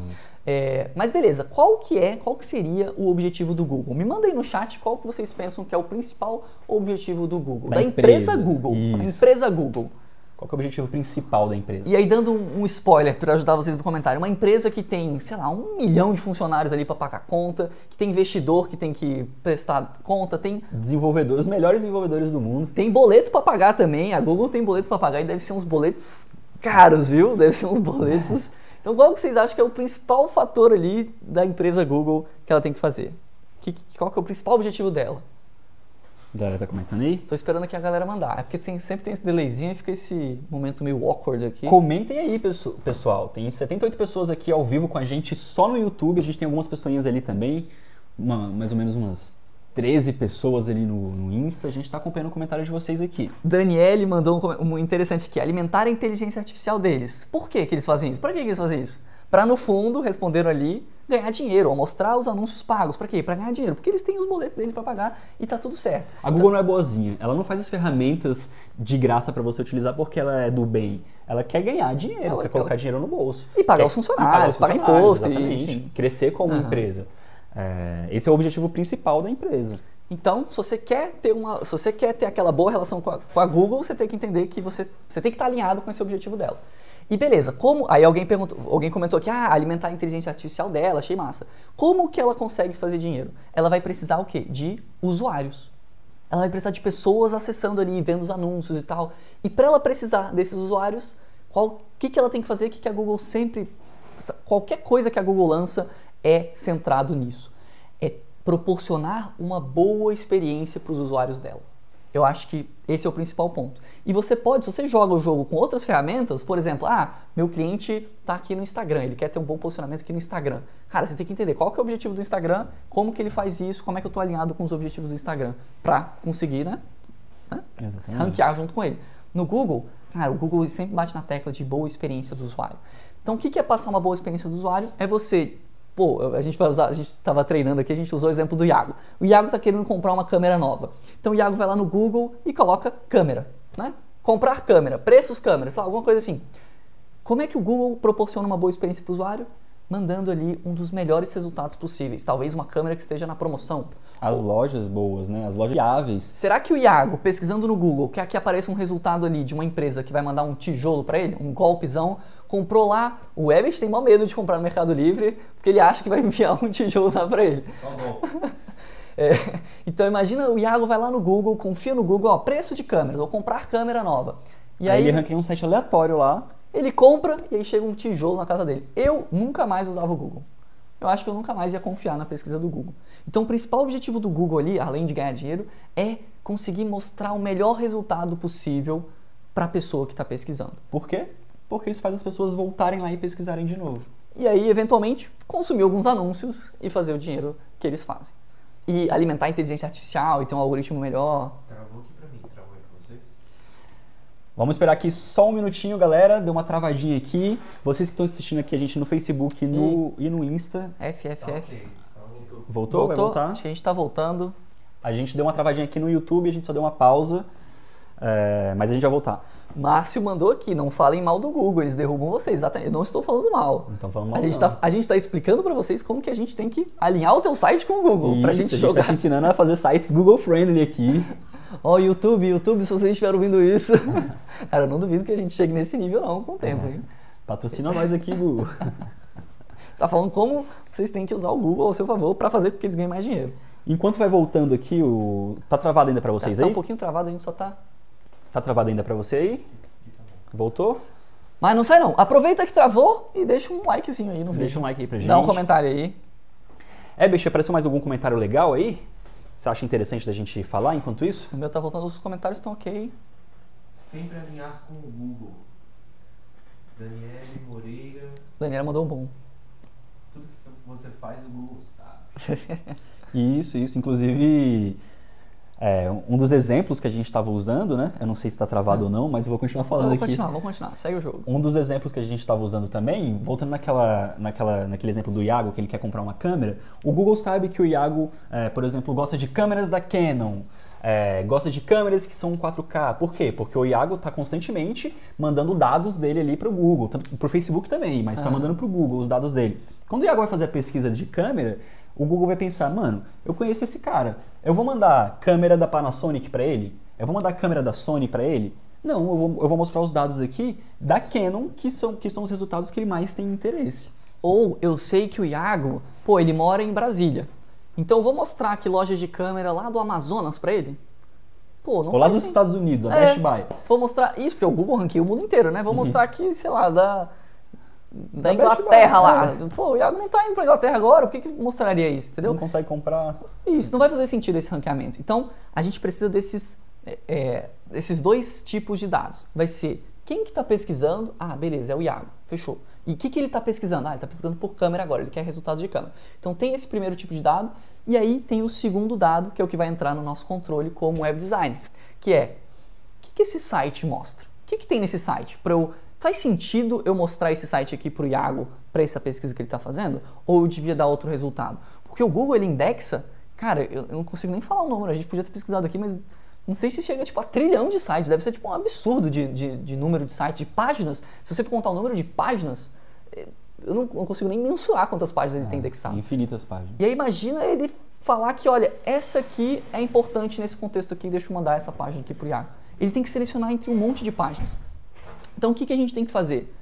É, mas beleza, qual que é, qual que seria o objetivo do Google? Me manda aí no chat qual que vocês pensam que é o principal objetivo do Google.
Da
Da, empresa,
empresa.
Google.
Isso.
empresa Google.
Qual que é o objetivo principal da empresa?
E aí, dando um, um spoiler para ajudar vocês no comentário, uma empresa que tem, sei lá, um milhão de funcionários ali para pagar conta, que tem investidor que tem que prestar conta, tem,
Desenvolvedores, os melhores desenvolvedores do mundo.
tem boleto para pagar também. A Google tem boleto para pagar e deve ser uns boletos caros, viu? Deve ser uns boletos. Então, qual que vocês acham que é o principal fator ali da empresa Google que ela tem que fazer? Que, qual que é o principal objetivo dela?
A galera tá comentando aí?
Tô esperando aqui a galera mandar. É porque tem- sempre tem esse delayzinho e fica esse momento meio awkward aqui.
Comentem aí, pesso- pessoal. Tem 78 pessoas aqui ao vivo com a gente só no YouTube. A gente tem algumas pessoinhas ali também. Uma- mais ou menos umas 13 pessoas ali no, no Insta. A gente tá acompanhando o comentário de vocês aqui.
Daniele mandou um, um interessante aqui. Alimentar a inteligência artificial deles. Por que, que eles fazem isso? Para que, que eles fazem isso? Para, no fundo, responderam ali, ganhar dinheiro, ou mostrar os anúncios pagos. Para quê? Para ganhar dinheiro. Porque eles têm os boletos dele para pagar e tá tudo certo.
A Google não é boazinha. Ela não faz as ferramentas de graça para você utilizar porque ela é do bem. Ela quer ganhar dinheiro,
Ela-
quer colocar dinheiro no bolso.
E pagar
Quer-
os funcionários, pagar
funcionários,
imposto, e.
Crescer como
Aham.
empresa. É, esse é o objetivo principal da empresa.
Então, se você quer ter uma, se você quer ter aquela boa relação com a, com a Google, você tem que entender que você, você tem que estar alinhado com esse objetivo dela. E beleza, como aí alguém perguntou, alguém comentou aqui, ah, alimentar a inteligência artificial dela, achei massa. Como que ela consegue fazer dinheiro? Ela vai precisar o quê? De usuários. Ela vai precisar de pessoas acessando ali, vendo os anúncios e tal. E para ela precisar desses usuários, o que, que ela tem que fazer? O que, que a Google sempre. Qualquer coisa que a Google lança é centrado nisso. É proporcionar uma boa experiência para os usuários dela. Eu acho que esse é o principal ponto. E você pode, se você joga o jogo com outras ferramentas, por exemplo, ah, meu cliente está aqui no Instagram, ele quer ter um bom posicionamento aqui no Instagram. Cara, você tem que entender qual que é o objetivo do Instagram, como que ele faz isso, como é que eu estou alinhado com os objetivos do Instagram, para conseguir, né, né, ranquear junto com ele. No Google, cara, o Google sempre bate na tecla de boa experiência do usuário. Então, o que é passar uma boa experiência do usuário? É você Pô, a gente vai usar, a gente estava treinando aqui, a gente usou o exemplo do Iago. O Iago está querendo comprar uma câmera nova. Então o Iago vai lá no Google e coloca câmera, né? Comprar câmera, preços câmeras, sei lá, alguma coisa assim. Como é que o Google proporciona uma boa experiência para o usuário? Mandando ali um dos melhores resultados possíveis. Talvez uma câmera que esteja na promoção.
As lojas boas, né? As lojas viáveis.
Será que o Iago, pesquisando no Google, quer que apareça um resultado ali de uma empresa que vai mandar um tijolo para ele, um golpezão, comprou lá, o Webster tem maior medo de comprar no Mercado Livre, porque ele acha que vai enviar um tijolo lá para ele.
Bom.
É, então imagina o Iago vai lá no Google, confia no Google, ó, preço de câmeras, vou comprar câmera nova. E
aí,
aí,
ele ranqueia um site aleatório lá.
ele compra e aí chega um tijolo na casa dele. Eu nunca mais usava o Google. Eu acho que eu nunca mais ia confiar na pesquisa do Google. Então o principal objetivo do Google ali, além de ganhar dinheiro, é conseguir mostrar o melhor resultado possível para a pessoa que está pesquisando.
Por quê? Porque isso faz as pessoas voltarem lá e pesquisarem de novo.
E aí, eventualmente, consumir alguns anúncios e fazer o dinheiro que eles fazem. E alimentar a inteligência artificial e ter um algoritmo melhor.
Travou aqui pra mim, travou aí pra vocês?
Vamos esperar aqui só um minutinho, galera. Deu uma travadinha aqui. Vocês que estão assistindo aqui a gente no Facebook no, e no Insta.
Tá
FFF.
ok. Tá, voltou.
Voltou? Vai voltar?
Acho que a gente tá voltando.
A gente deu uma travadinha aqui no YouTube, a gente só deu uma pausa. É, mas a gente vai voltar.
Márcio mandou aqui, não falem mal do Google, eles derrubam vocês. Exatamente, eu não estou falando mal.
Não estão falando
A
mal.
tá, a gente tá explicando para vocês como que a gente tem que alinhar o teu site com o Google, gente
a gente
jogar.
tá te ensinando a fazer sites Google Friendly aqui.
Ó, YouTube, YouTube, se vocês estiverem ouvindo isso. Cara, eu não duvido que a gente chegue nesse nível não com o tempo, hein?
Patrocina nós aqui, Google.
Tá falando como vocês têm que usar o Google ao seu favor para fazer com que eles ganhem mais dinheiro.
Enquanto vai voltando aqui, o. Tá travado ainda pra
Tá,
vocês
tá
aí?
um pouquinho travado, a gente só tá...
Tá travado ainda pra você aí? Voltou?
Mas não sai não. Aproveita que travou e deixa um likezinho aí no vídeo.
Deixa um like aí pra gente.
Dá um comentário aí.
É, bicho, apareceu mais algum comentário legal aí? Você acha interessante da gente falar enquanto isso?
O meu tá voltando, os comentários estão ok.
Sempre alinhar com o Google. Daniele Moreira.
Daniela mandou um bom.
Tudo que você faz, o Google sabe.
Isso, isso. Inclusive, é, um dos exemplos que a gente estava usando, né? Eu não sei se está travado ou não, mas eu vou continuar falando
Vamos
aqui.
continuar, vamos continuar. Segue o jogo.
Um dos exemplos que a gente estava usando também, voltando naquela, naquela, naquele exemplo do Iago, que ele quer comprar uma câmera, o Google sabe que o Iago, é, por exemplo, gosta de câmeras da Canon, é, gosta de câmeras que são 4K. Por quê? Porque o Iago está constantemente mandando dados dele ali para o Google, para o Facebook também, mas está
Ah.
mandando para o Google os dados dele. Quando o Iago vai fazer a pesquisa de câmera, o Google vai pensar, mano, eu conheço esse cara, eu vou mandar câmera da Panasonic para ele? Eu vou mandar câmera da Sony para ele? Não, eu vou, eu vou mostrar os dados aqui da Canon, que são, que são os resultados que ele mais tem interesse.
Ou eu sei que o Iago, pô, ele mora em Brasília. Então eu vou mostrar aqui lojas de câmera lá do Amazonas pra ele. Pô, não
Ou lá dos. Estados Unidos, a
É.
Best Buy.
Vou mostrar isso, porque o Google ranqueia o mundo inteiro, né? Vou mostrar aqui, sei lá, da, da, Inglaterra lá. Pô, o Iago não tá indo pra Inglaterra agora, por que, que mostraria isso, entendeu?
Não consegue comprar.
Isso, não vai fazer sentido esse ranqueamento. Então, a gente precisa desses, é, é, desses dois tipos de dados. Vai ser quem que está pesquisando? Ah, beleza, é o Iago, fechou. E o que, que ele está pesquisando? Ah, ele está pesquisando por câmera agora, ele quer resultados de câmera. Então tem esse primeiro tipo de dado, e aí tem o segundo dado, que é o que vai entrar no nosso controle como web designer, que é o que, que esse site mostra? O que, que tem nesse site? Pra eu, faz sentido eu mostrar esse site aqui para o Iago, para essa pesquisa que ele está fazendo? Ou eu devia dar outro resultado? Porque o Google ele indexa, cara, eu, eu não consigo nem falar o número, a gente podia ter pesquisado aqui, mas não sei se chega tipo, a trilhão de sites, deve ser tipo um absurdo de, de, de número de sites, de páginas. Se você for contar o número de páginas, eh, eu não, não consigo nem mensurar quantas páginas ele tem indexado.
Infinitas páginas.
E aí imagina ele falar que, olha, essa aqui é importante nesse contexto aqui, deixa eu mandar essa página aqui pro Iago. Ele tem que selecionar entre um monte de páginas. Então o que, que a gente tem que fazer?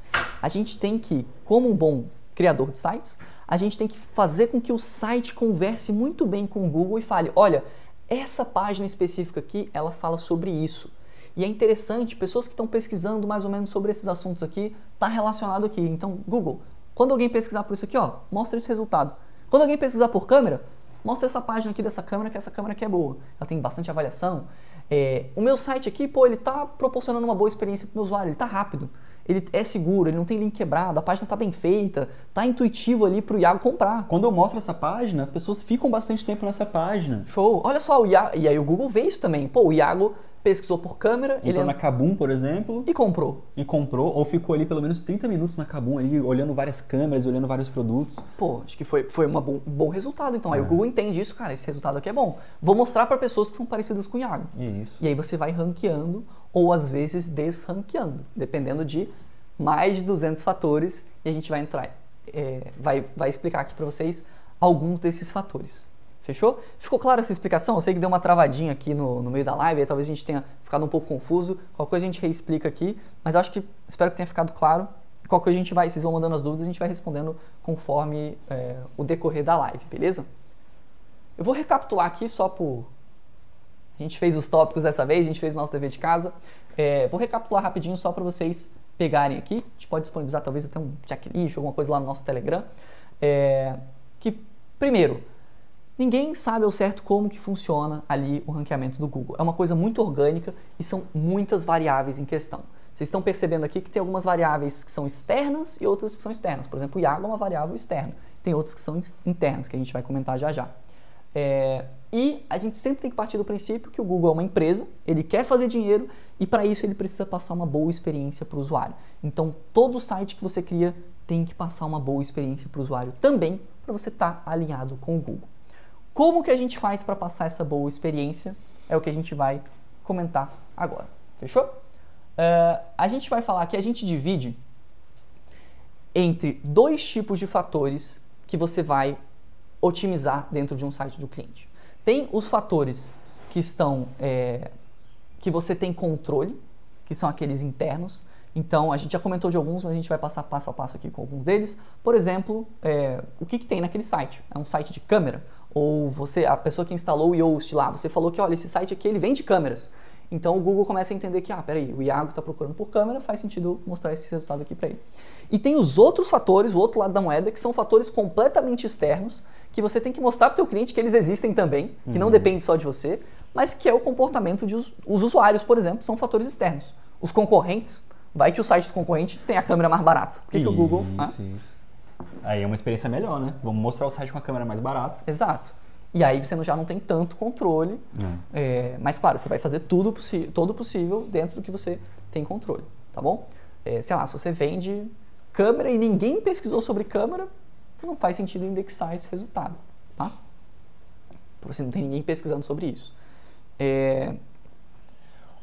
A gente tem que, como um bom criador de sites, a gente tem que fazer com que o site converse muito bem com o Google e fale, olha, essa página específica aqui, ela fala sobre isso. E é interessante, pessoas que estão pesquisando mais ou menos sobre esses assuntos aqui, tá relacionado aqui. Então, Google, quando alguém pesquisar por isso aqui, ó, mostra esse resultado. Quando alguém pesquisar por câmera, mostra essa página aqui dessa câmera, que essa câmera aqui é boa. Ela tem bastante avaliação. É, o meu site aqui, pô, ele tá proporcionando uma boa experiência pro meu usuário, ele tá rápido, ele é seguro, ele não tem link quebrado, a página tá bem feita, tá intuitivo ali pro Iago comprar.
Quando eu mostro essa página, as pessoas ficam bastante tempo nessa página.
Show! Olha só, o Iago, e aí o Google vê isso também. Pô, o Iago pesquisou por câmera, ele
Entrou na Kabum, por exemplo,
e comprou.
e comprou, ou ficou ali pelo menos 30 minutos na Kabum, ali, olhando várias câmeras, olhando vários produtos.
Pô, acho que foi, foi uma bom- um bom resultado. Então, aí
É.
o Google entende isso, cara, esse resultado aqui é bom. Vou mostrar para pessoas que são parecidas com o Iago.
Isso.
E aí você vai ranqueando ou às vezes desranqueando, dependendo de mais de 200 fatores e a gente vai entrar, é, vai, vai explicar aqui para vocês alguns desses fatores. Fechou? Ficou clara essa explicação? Eu sei que deu uma travadinha aqui no, no meio da live, aí talvez a gente tenha ficado um pouco confuso. Qualquer coisa a gente reexplica aqui, mas acho que espero que tenha ficado claro. Qualquer coisa a gente vai, vocês vão mandando as dúvidas, a gente vai respondendo conforme é, o decorrer da live, beleza? Eu vou recapitular aqui só por, a gente fez os tópicos dessa vez, a gente fez o nosso dever de casa. É, vou recapitular rapidinho só para vocês pegarem aqui. A gente pode disponibilizar talvez até um checklist, alguma coisa lá no nosso Telegram. É, que, primeiro, ninguém sabe ao certo como que funciona ali o ranqueamento do Google. É uma coisa muito orgânica e são muitas variáveis em questão. Vocês estão percebendo aqui que tem algumas variáveis que são externas e outras que são externas. Por exemplo, o Iago é uma variável externa. Tem outras que são internas, que a gente vai comentar já já. É, e a gente sempre tem que partir do princípio que o Google é uma empresa, ele quer fazer dinheiro e para isso ele precisa passar uma boa experiência para o usuário. Então todo site que você cria tem que passar uma boa experiência para o usuário também para você estar alinhado com o Google. Como que a gente faz para passar essa boa experiência? É o que a gente vai comentar agora. Fechou? É, a gente vai falar que a gente divide entre dois tipos de fatores que você vai otimizar dentro de um site do cliente. Tem os fatores que estão é, que você tem controle, que são aqueles internos. Então a gente já comentou de alguns, mas a gente vai passar passo a passo aqui com alguns deles. Por exemplo, é, o que, que tem naquele site? É um site de câmera? Ou você, a pessoa que instalou o Yoast lá, você falou que olha esse site aqui ele vende câmeras. Então o Google começa a entender que, ah, peraí, o Iago está procurando por câmera, faz sentido mostrar esse resultado aqui para ele. E tem os outros fatores, o outro lado da moeda, que são fatores completamente externos, que você tem que mostrar para o teu cliente que eles existem também, que não depende só de você, mas que é o comportamento de os, os usuários, por exemplo, são fatores externos. Os concorrentes, vai que o site do concorrente tem a câmera mais barata. Por que, que o Google... ah?
Isso, isso. Aí é uma experiência melhor, né? Vamos mostrar o site com a câmera mais barata.
Exato. E aí você já não tem tanto controle, é, mas claro, você vai fazer tudo possi todo possível dentro do que você tem controle, tá bom? É, sei lá, se você vende câmera e ninguém pesquisou sobre câmera, não faz sentido indexar esse resultado, tá? Porque você não tem ninguém pesquisando sobre isso. É,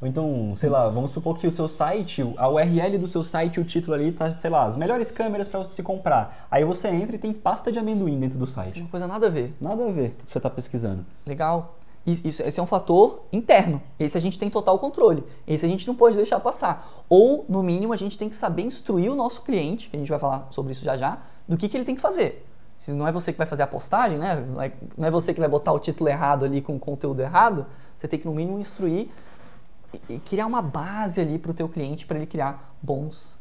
Ou então, sei lá, vamos supor que o seu site, a URL do seu site, o título ali tá, sei lá, as melhores câmeras para você se comprar. Aí você entra e tem pasta de amendoim dentro do site.
uma coisa nada a ver.
Nada a ver com o que você tá pesquisando.
Legal. Isso, isso- esse é um fator interno. Esse a gente tem total controle. Esse a gente não pode deixar passar. Ou, no mínimo, a gente tem que saber instruir o nosso cliente, que a gente vai falar sobre isso já já, do que, que ele tem que fazer. Se não é você que vai fazer a postagem, né? Não é, não é você que vai botar o título errado ali com o conteúdo errado, você tem que, no mínimo, instruir e, criar uma base ali para o teu cliente para ele criar bons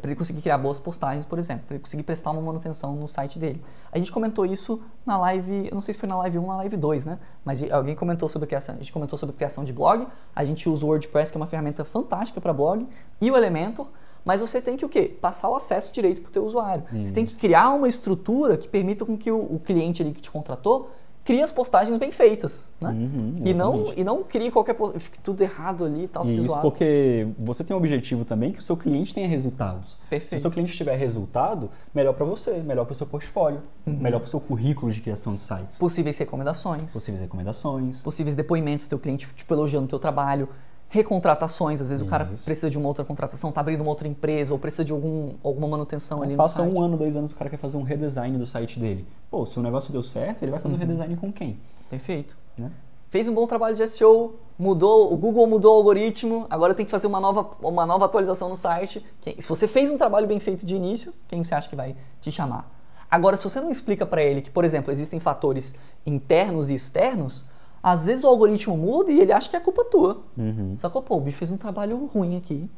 para ele conseguir criar boas postagens, por exemplo, para ele conseguir prestar uma manutenção no site dele. A gente comentou isso na live, eu não sei se foi na live 1 ou na live 2, né? Mas alguém comentou sobre criação, a gente comentou sobre criação de blog, a gente usa o WordPress, que é uma ferramenta fantástica para blog, e o Elementor, mas você tem que o quê? Passar o acesso direito para o teu usuário. Você tem que criar uma estrutura que permita com que o, o cliente ali que te contratou crie as postagens bem feitas, né?
Uhum,
e, não, e não crie qualquer postagem, fique tudo errado ali e tal,
E isso
zoado.
porque você tem um objetivo também que o seu cliente tenha resultados. Se o
Perfeito.
seu cliente tiver resultado, melhor para você, melhor para o seu portfólio,
Uhum.
melhor para o seu currículo de criação de sites.
Possíveis recomendações.
Possíveis recomendações.
possíveis depoimentos do teu cliente, tipo, elogiando o teu trabalho, recontratações, às vezes o cara
Isso.
precisa de uma outra contratação, tá abrindo uma outra empresa, ou precisa de algum, alguma manutenção ali
Passa
no site.
um ano, dois anos, o cara quer fazer um redesign do site dele. Pô, se o negócio deu certo, ele vai
Uhum.
fazer o redesign com quem?
Perfeito.
Né?
Fez um bom trabalho de SEO, mudou, o Google mudou o algoritmo, agora tem que fazer uma nova, uma nova atualização no site. Se você fez um trabalho bem feito de início, quem você acha que vai te chamar? Agora, se você não explica para ele que, por exemplo, existem fatores internos e externos, às vezes o algoritmo muda e ele acha que é culpa tua.
Uhum.
Sacou? Pô, o bicho fez um trabalho ruim aqui.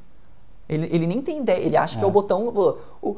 Ele, ele nem tem ideia, ele acha que é o
É.
botão. O, o-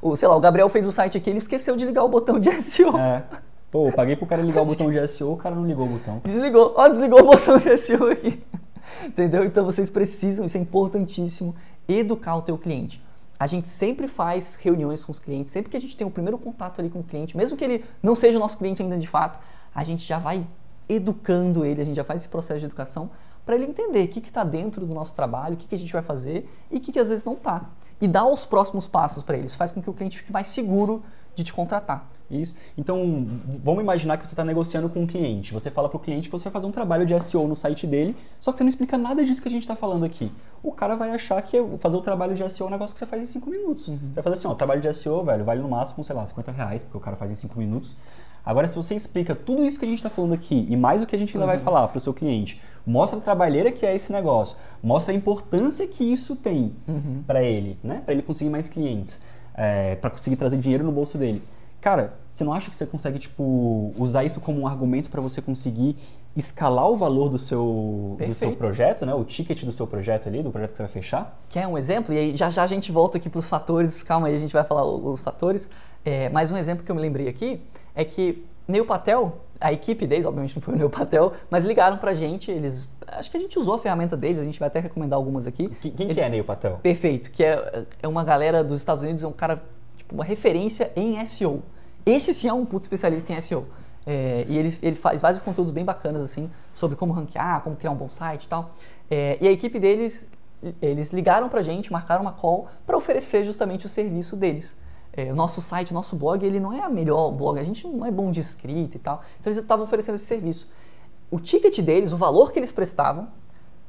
o- sei lá, o Gabriel fez o site aqui, ele esqueceu de ligar o botão de SEO.
É. Pô, eu paguei pro cara ligar o botão de SEO, o cara não ligou o botão.
Desligou. Ó, desligou o botão de SEO aqui. Entendeu? Então vocês precisam, isso é importantíssimo, educar o teu cliente. A gente sempre faz reuniões com os clientes, sempre que a gente tem o primeiro contato ali com o cliente, mesmo que ele não seja o nosso cliente ainda de fato, a gente já vai educando ele, a gente já faz esse processo de educação para ele entender o que está dentro do nosso trabalho, o que, que a gente vai fazer e o que, que às vezes não está. E dar os próximos passos para ele. Isso faz com que o cliente fique mais seguro de te contratar.
Isso. Então, vamos imaginar que você está negociando com um cliente. Você fala para o cliente que você vai fazer um trabalho de SEO no site dele, só que você não explica nada disso que a gente está falando aqui. O cara vai achar que fazer o trabalho de SEO é um negócio que você faz em 5 minutos.
Uhum.
Vai fazer assim, ó, o trabalho de SEO, velho, vale no máximo, sei lá, 50 reais, porque o cara faz em 5 minutos. Agora, se você explica tudo isso que a gente está falando aqui e mais o que a gente ainda
Uhum.
vai falar para o seu cliente, mostra a trabalheira que é esse negócio, mostra a importância que isso tem
Uhum.
para ele, né? Para ele conseguir mais clientes, para conseguir trazer dinheiro no bolso dele. Cara, você não acha que você consegue tipo usar isso como um argumento para você conseguir escalar o valor do seu do seu projeto, né? O ticket do seu projeto ali, do projeto que você vai fechar?
Quer um exemplo? E aí já já a gente volta aqui para os fatores, calma aí, a gente vai falar os fatores. É, mas um exemplo que eu me lembrei aqui é que Neil Patel, a equipe deles, obviamente não foi o Neil Patel, mas ligaram pra gente, eles. Acho que a gente usou a ferramenta deles, a gente vai até recomendar algumas aqui.
Quem, quem que
Eles-
é Neil Patel?
Perfeito, que é, é uma galera dos Estados Unidos, é um cara, tipo, uma referência em SEO. Esse sim é um puto especialista em SEO. É, e ele, ele faz vários conteúdos bem bacanas, assim, sobre como ranquear, como criar um bom site e tal. É, e a equipe deles, eles ligaram pra gente, marcaram uma call para oferecer justamente o serviço deles. É, o nosso site, o nosso blog, ele não é a melhor blog, a gente não é bom de escrita e tal. Então eles estavam oferecendo esse serviço. O ticket deles, o valor que eles prestavam,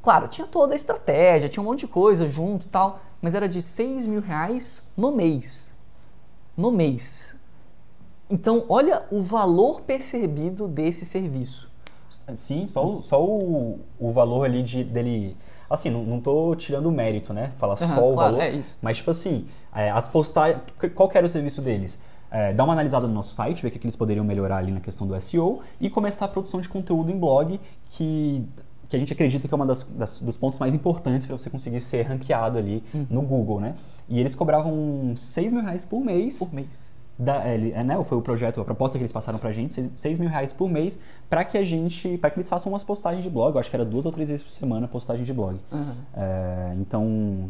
Claro, tinha toda a estratégia, tinha um monte de coisa junto e tal, mas era de 6 mil reais no mês. No mês. Então, olha o valor percebido desse serviço.
Sim, só, só o, o valor ali de, dele. Assim, não, não tô tirando o mérito, né? Falar
Aham,
só o
claro,
valor.
é isso.
Mas, tipo assim, é, as postagens. Qual era o serviço deles? É, dar uma analisada no nosso site, ver o que, que eles poderiam melhorar ali na questão do SEO e começar a produção de conteúdo em blog, que, que a gente acredita que é um dos pontos mais importantes para você conseguir ser ranqueado ali
Uhum.
no Google, né? E eles cobravam 6 mil reais por mês
Por mês.
Da, é, né, foi o projeto, a proposta que eles passaram pra gente, 6 mil reais por mês, para que a gente, para que eles façam umas postagens de blog, eu acho que era duas ou três vezes por semana postagem de blog.
Aham.
É, então,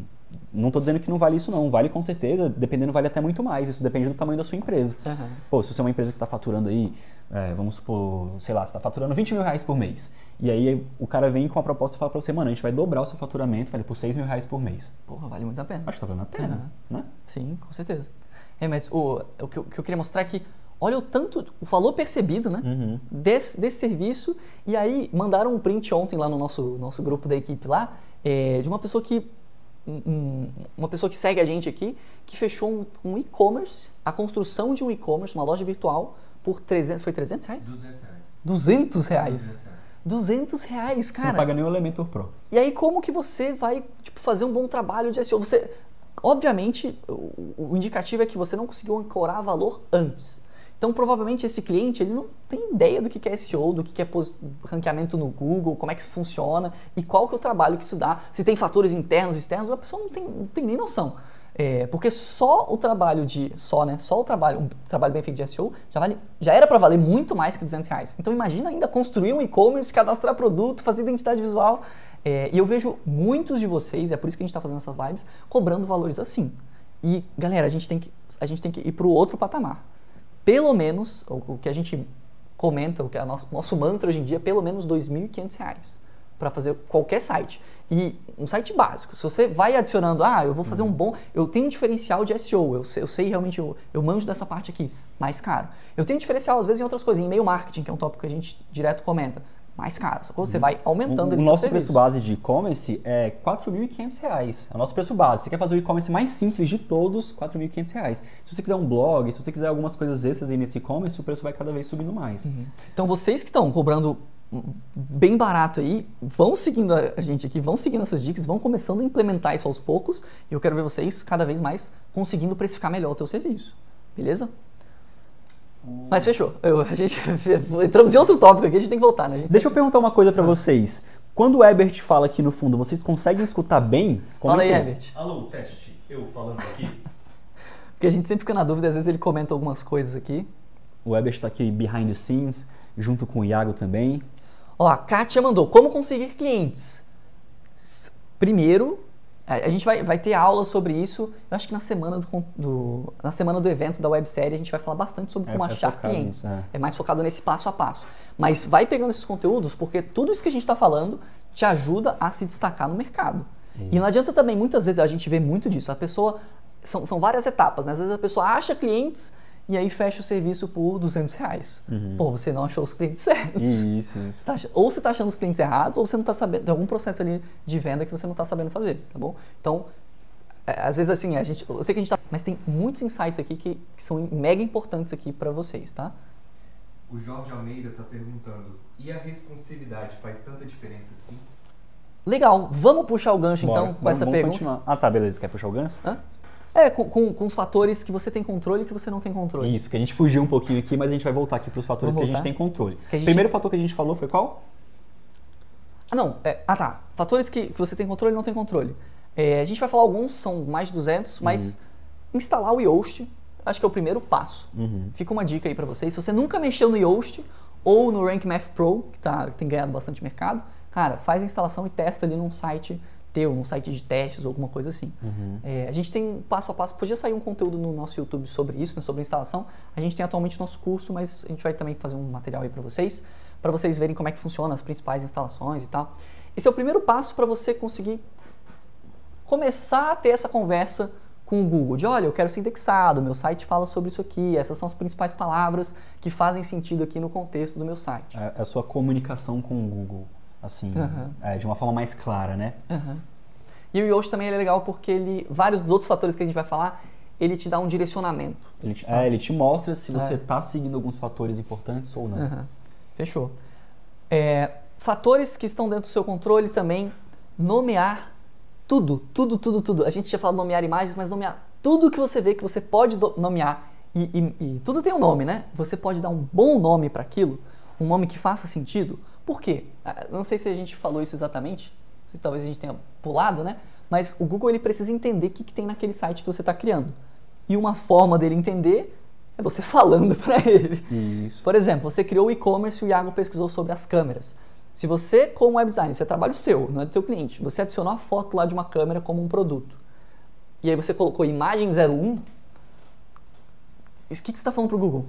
não tô dizendo que não vale isso não, vale com certeza, dependendo vale até muito mais, isso depende do tamanho da sua empresa.
Aham.
Pô, se você é uma empresa que está faturando aí, é, vamos supor, sei lá, você está faturando 20 mil reais por mês, e aí o cara vem com a proposta e fala pra você, mano, a gente vai dobrar o seu faturamento, vale por 6 mil reais por mês.
Porra, vale muito a pena.
Acho que tá valendo a pena, né?
Sim, com certeza. É, mas o, o, que eu, o que eu queria mostrar é que olha o tanto, o valor percebido, né?
Uhum.
Desse, desse serviço. E aí mandaram um print ontem lá no nosso, nosso grupo da equipe lá, é, de uma pessoa que. um- um- uma pessoa que segue a gente aqui, que fechou um, um e-commerce, a construção de um e-commerce, uma loja virtual, por 300. Foi 300 reais?
200 reais.
200 reais.
200 reais.
200 reais,
Você não
cara.
paga nem o Elementor Pro.
E aí, como que você vai tipo, fazer um bom trabalho de SEO? Você, obviamente, o, o indicativo é que você não conseguiu ancorar valor antes. Então, provavelmente, esse cliente ele não tem ideia do que é SEO, do que é ranqueamento no Google, como é que isso funciona e qual que é o trabalho que isso dá. Se tem fatores internos, externos, a pessoa não tem, não tem nem noção. É, porque só o trabalho de só, né? Só o trabalho, um trabalho bem feito de SEO já vale, já era para valer muito mais que 200 reais. Então imagina ainda construir um e-commerce, cadastrar produto, fazer identidade visual. É, e eu vejo muitos de vocês, é por isso que a gente está fazendo essas lives, cobrando valores assim. E galera, a gente tem que, a gente tem que ir para o outro patamar. Pelo menos o, o que a gente comenta, o que é o nosso, nosso mantra hoje em dia, é pelo menos 2.500 reais para fazer qualquer site. E um site básico. Se você vai adicionando, ah, eu vou fazer um bom. Eu tenho um diferencial de SEO, eu sei, eu sei realmente, eu, eu manjo dessa parte aqui, mais caro. Eu tenho diferencial, às vezes, em outras coisas, em e-mail marketing, que é um tópico que a gente direto comenta. Mais caro. Sacou? Você vai aumentando
O, o nosso preço base de e-commerce é 4.500 reais. É o nosso preço base. Você quer fazer o e-commerce mais simples de todos, 4.500 reais. Se você quiser um blog, se você quiser algumas coisas extras aí nesse e-commerce, o preço vai cada vez subindo mais.
Então vocês que estão cobrando bem barato aí, vão seguindo a gente aqui, vão seguindo essas dicas, vão começando a implementar isso aos poucos. E eu quero ver vocês cada vez mais conseguindo precificar melhor o teu serviço. Beleza? Mas fechou. Eu- a gente entramos em outro tópico aqui, a gente tem que voltar, né? A gente
Deixa eu perguntar uma coisa pra vocês. Quando o Ebert fala aqui no fundo, vocês conseguem escutar bem?
Fala aí,
Comenta
Herbert.
Alô, teste. Eu falando aqui.
Porque a gente sempre fica na dúvida, às vezes ele comenta algumas coisas aqui.
O Weber está aqui behind the scenes, junto com o Iago também.
Ó, a Kátia mandou, como conseguir clientes? Primeiro, a gente vai, vai ter aula sobre isso. Eu acho que na semana do, do- na semana do evento da websérie a gente vai falar bastante sobre
É,
como
é
achar clientes.
nisso, é.
É mais focado nesse passo a passo. Mas vai pegando esses conteúdos, porque tudo isso que a gente está falando te ajuda a se destacar no mercado. E não adianta também, muitas vezes, a gente vê muito disso. A pessoa. São, são várias etapas, né? Às vezes a pessoa acha clientes e aí fecha o serviço por 200 reais. Pô, você não achou os clientes certos.
Isso, isso.
Você tá ou você está achando os clientes errados, ou você não está sabendo. Tem algum processo ali de venda que você não está sabendo fazer, tá bom? Então, é, às vezes assim, a gente, eu sei que a gente tá. Mas tem muitos insights aqui que, que são mega importantes aqui para vocês, tá?
O Jorge Almeida está perguntando: e a responsividade faz tanta diferença assim?
Legal, vamos puxar o gancho
Bora,
então com
vamos-
essa
vamos
pergunta.
continuar. Ah, tá, beleza. Quer puxar o gancho?
Hã? É, com, com, com os fatores que você tem controle e que você não tem controle.
Isso, que a gente fugiu um pouquinho aqui, mas a gente vai voltar aqui para os fatores que a gente tem controle.
Gente-
Primeiro fator que a gente falou foi qual?
Ah, não. é- ah, tá. Fatores que, que você tem controle e não tem controle. É, a gente vai falar alguns, são mais de 200, mas instalar o Yoast, acho que é o primeiro passo.
Uhum.
Fica uma dica aí pra vocês. Se você nunca mexeu no Yoast ou no Rank Math Pro, que, tá, que tem ganhado bastante mercado, cara, faz a instalação e testa ali num site teu, num site de testes ou alguma coisa assim. É, a gente tem passo a passo, podia sair um conteúdo no nosso YouTube sobre isso, né, sobre a instalação. A gente tem atualmente o nosso curso, mas a gente vai também fazer um material aí para vocês, para vocês verem como é que funciona as principais instalações e tal. Esse é o primeiro passo para você conseguir começar a ter essa conversa com o Google, de olha, eu quero ser indexado, meu site fala sobre isso aqui, essas são as principais palavras que fazem sentido aqui no contexto do meu site.
É é a sua comunicação com o Google, assim,
Aham.
é, de uma forma mais clara, né?
E o Yoast também é legal porque ele, vários dos outros fatores que a gente vai falar, ele te dá um direcionamento.
Ele te, é, ele te mostra se você
É.
está seguindo alguns fatores importantes ou não.
Aham. Fechou. É, fatores que estão dentro do seu controle também, nomear tudo, tudo, tudo, tudo. A gente tinha falado nomear imagens, mas nomear tudo que você vê que você pode nomear. E, e- e tudo tem um nome, né? Você pode dar um bom nome para aquilo, um nome que faça sentido. Por quê? Ah, Não sei se a gente falou isso exatamente, se talvez a gente tenha pulado, né? Mas o Google ele precisa entender o que, que tem naquele site que você está criando. E uma forma dele entender é você falando para ele.
Isso.
Por exemplo, você criou o e-commerce e o Iago pesquisou sobre as câmeras. Se você, como web designer, isso é trabalho seu, não é do seu cliente, você adicionou a foto lá de uma câmera como um produto. E aí você colocou imagem 01, isso- o que, que você está falando para o Google?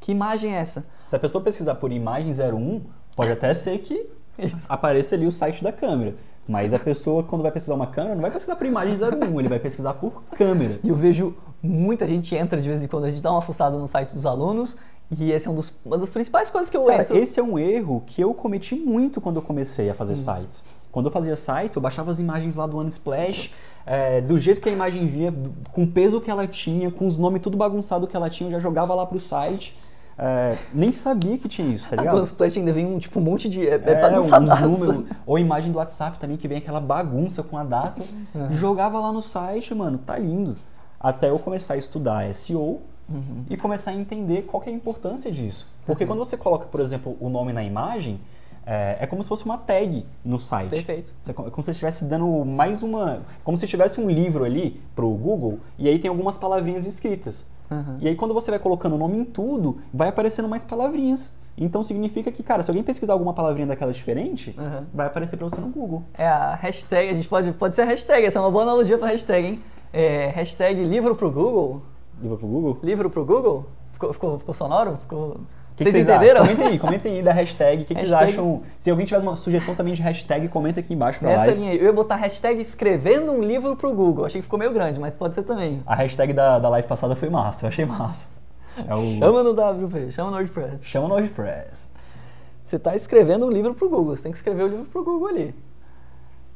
Que imagem é essa?
Se a pessoa pesquisar por imagem 01, pode até ser que
Isso.
apareça ali o site da câmera. Mas a pessoa, quando vai pesquisar uma câmera, não vai pesquisar por imagem 01, ele vai pesquisar por câmera.
E eu vejo muita gente entra de vez em quando, a gente dá uma fuçada no site dos alunos, e esse é um dos, uma das principais coisas que eu
Cara,
entro.
esse é um erro que eu cometi muito quando eu comecei a fazer
Hum.
sites. Quando eu fazia sites, eu baixava as imagens lá do Unsplash, é, do jeito que a imagem vinha, com o peso que ela tinha, com os nomes tudo bagunçado que ela tinha, eu já jogava lá pro site. É, nem sabia que tinha isso, tá
A
ligado?
Transplash ainda vem um, tipo, um monte de... É, é,
É, uns números, ou imagem do WhatsApp também, que vem aquela bagunça com a data. Jogava lá no site, mano, tá lindo. Até eu começar a estudar SEO
Uhum.
e começar a entender qual que é a importância disso. Porque quando você coloca, por exemplo, o nome na imagem, é, é como se fosse uma tag no site.
Perfeito.
É como se você estivesse dando mais uma. Como se tivesse um livro ali pro Google e aí tem algumas palavrinhas escritas.
Uhum.
E aí quando você vai colocando o nome em tudo, vai aparecendo mais palavrinhas. Então significa que, cara, se alguém pesquisar alguma palavrinha daquela diferente,
Uhum.
vai aparecer pra você no Google.
É a hashtag, a gente pode, pode ser a hashtag, essa é uma boa analogia para hashtag, hein? É, hashtag livro pro Google.
Livro pro Google?
Livro pro Google? Ficou, ficou, ficou sonoro? Ficou...
Que que
Vocês
acham?
entenderam?
Comentem aí, comentem aí da hashtag. O que, que vocês
Hashtag-
acham? Se alguém tiver uma sugestão também de hashtag, comenta aqui embaixo pra
Nessa
live.
linha aí, eu ia botar hashtag escrevendo um livro pro Google. Achei que ficou meio grande, mas pode ser também.
A hashtag da, da live passada foi massa, eu achei massa. É o...
Chama no WP, chama no WordPress.
Chama no WordPress.
Você está escrevendo um livro pro Google, você tem que escrever o livro pro Google ali.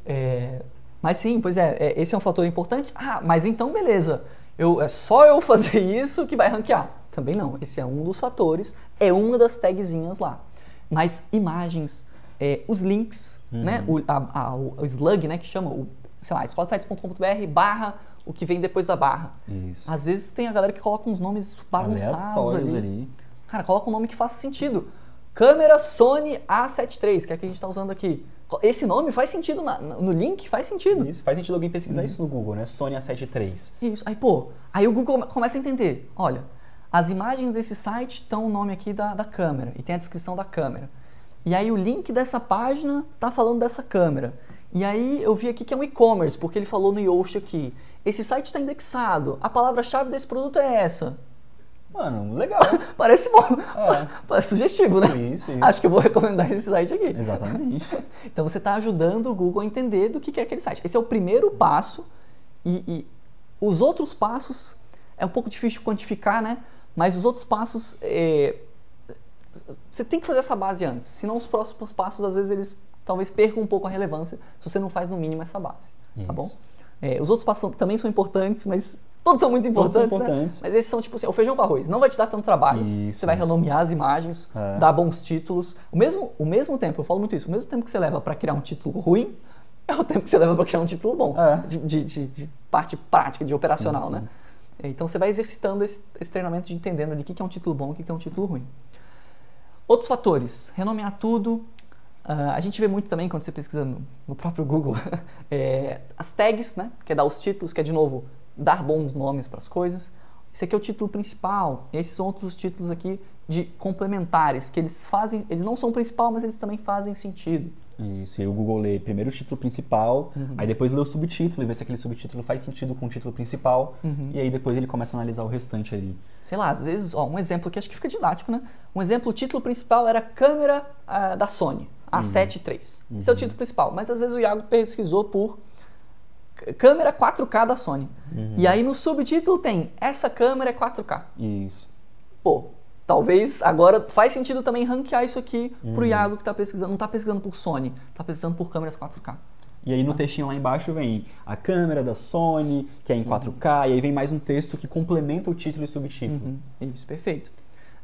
É, mas sim, pois é, é, esse é um fator importante. Ah, mas então beleza, eu, é só eu fazer isso que vai ranquear. Também não, esse é um dos fatores, é uma das tagzinhas lá. Mas imagens, é, os links, né, o, a- a- o slug, né, que chama, o, sei lá, escolasites.com.br barra o que vem depois da barra.
Isso.
Às vezes tem a galera que coloca uns nomes bagunçados ali.
ali.
Cara, coloca um nome que faça sentido. Câmera Sony A73, que é a que a gente está usando aqui. Esse nome faz sentido na- no link, faz sentido.
Isso, faz sentido alguém
Uhum.
pesquisar isso no Google, né? Sony A73.
Isso. Aí, pô, aí o Google come- começa a entender. Olha, as imagens desse site estão o nome aqui da, da câmera e tem a descrição da câmera. E aí o link dessa página tá falando dessa câmera. E aí eu vi aqui que é um e-commerce, porque ele falou no Yoast aqui. Esse site está indexado. A palavra-chave desse produto é essa.
Mano, legal.
Parece bom.
É.
Parece sugestivo, né?
Isso, isso.
Acho que eu vou recomendar esse site aqui.
Exatamente.
Então você está ajudando o Google a entender do que é aquele site. Esse é o primeiro passo e, e os outros passos é um pouco difícil de quantificar, né? Mas os outros passos é, você tem que fazer essa base antes. Senão os próximos passos às vezes eles talvez percam um pouco a relevância se você não faz no mínimo essa base, tá
Isso.
bom? É, os outros passos também são importantes, mas todos são muito
são
importantes, né?
importantes.
Mas esses são tipo assim, o feijão com arroz. Não vai te dar tanto trabalho.
Isso,
você vai
isso.
renomear as imagens,
É.
dar bons títulos. O mesmo, o mesmo tempo, eu falo muito isso, o mesmo tempo que você leva para criar um título ruim, é o tempo que você leva para criar um título bom.
É.
De, de- de- de parte prática, de operacional,
Sim,
né? Então você vai exercitando esse, esse treinamento de entendendo ali o que que é um título bom e o que que é um título ruim. Outros fatores, renomear tudo. Ah, a gente vê muito também quando você pesquisa no, no próprio Google é, as tags, né? Que é dar os títulos, que é de novo dar bons nomes para as coisas. Esse aqui é o título principal. Esses são outros títulos aqui de complementares que eles fazem, eles não são o principal, mas eles também fazem sentido.
Isso, e aí o Google lê primeiro o título principal,
Uhum.
aí depois lê o subtítulo e vê se aquele subtítulo faz sentido com o título principal,
Uhum.
e aí depois ele começa a analisar o restante ali.
Sei lá, às vezes, ó, um exemplo que acho que fica didático, né? Um exemplo, o título principal era câmera ah, da Sony, A7 III. Esse é o título principal, mas às vezes o Iago pesquisou por câmera 4K da Sony. E aí no subtítulo tem essa câmera é 4K.
Isso.
Pô, talvez agora faz sentido também ranquear isso aqui pro Iago que tá pesquisando, não tá pesquisando por Sony, tá pesquisando por câmeras 4K.
E aí no textinho lá embaixo vem a câmera da Sony, que é em 4K, e aí vem mais um texto que complementa o título e subtítulo.
Uhum, Isso, perfeito.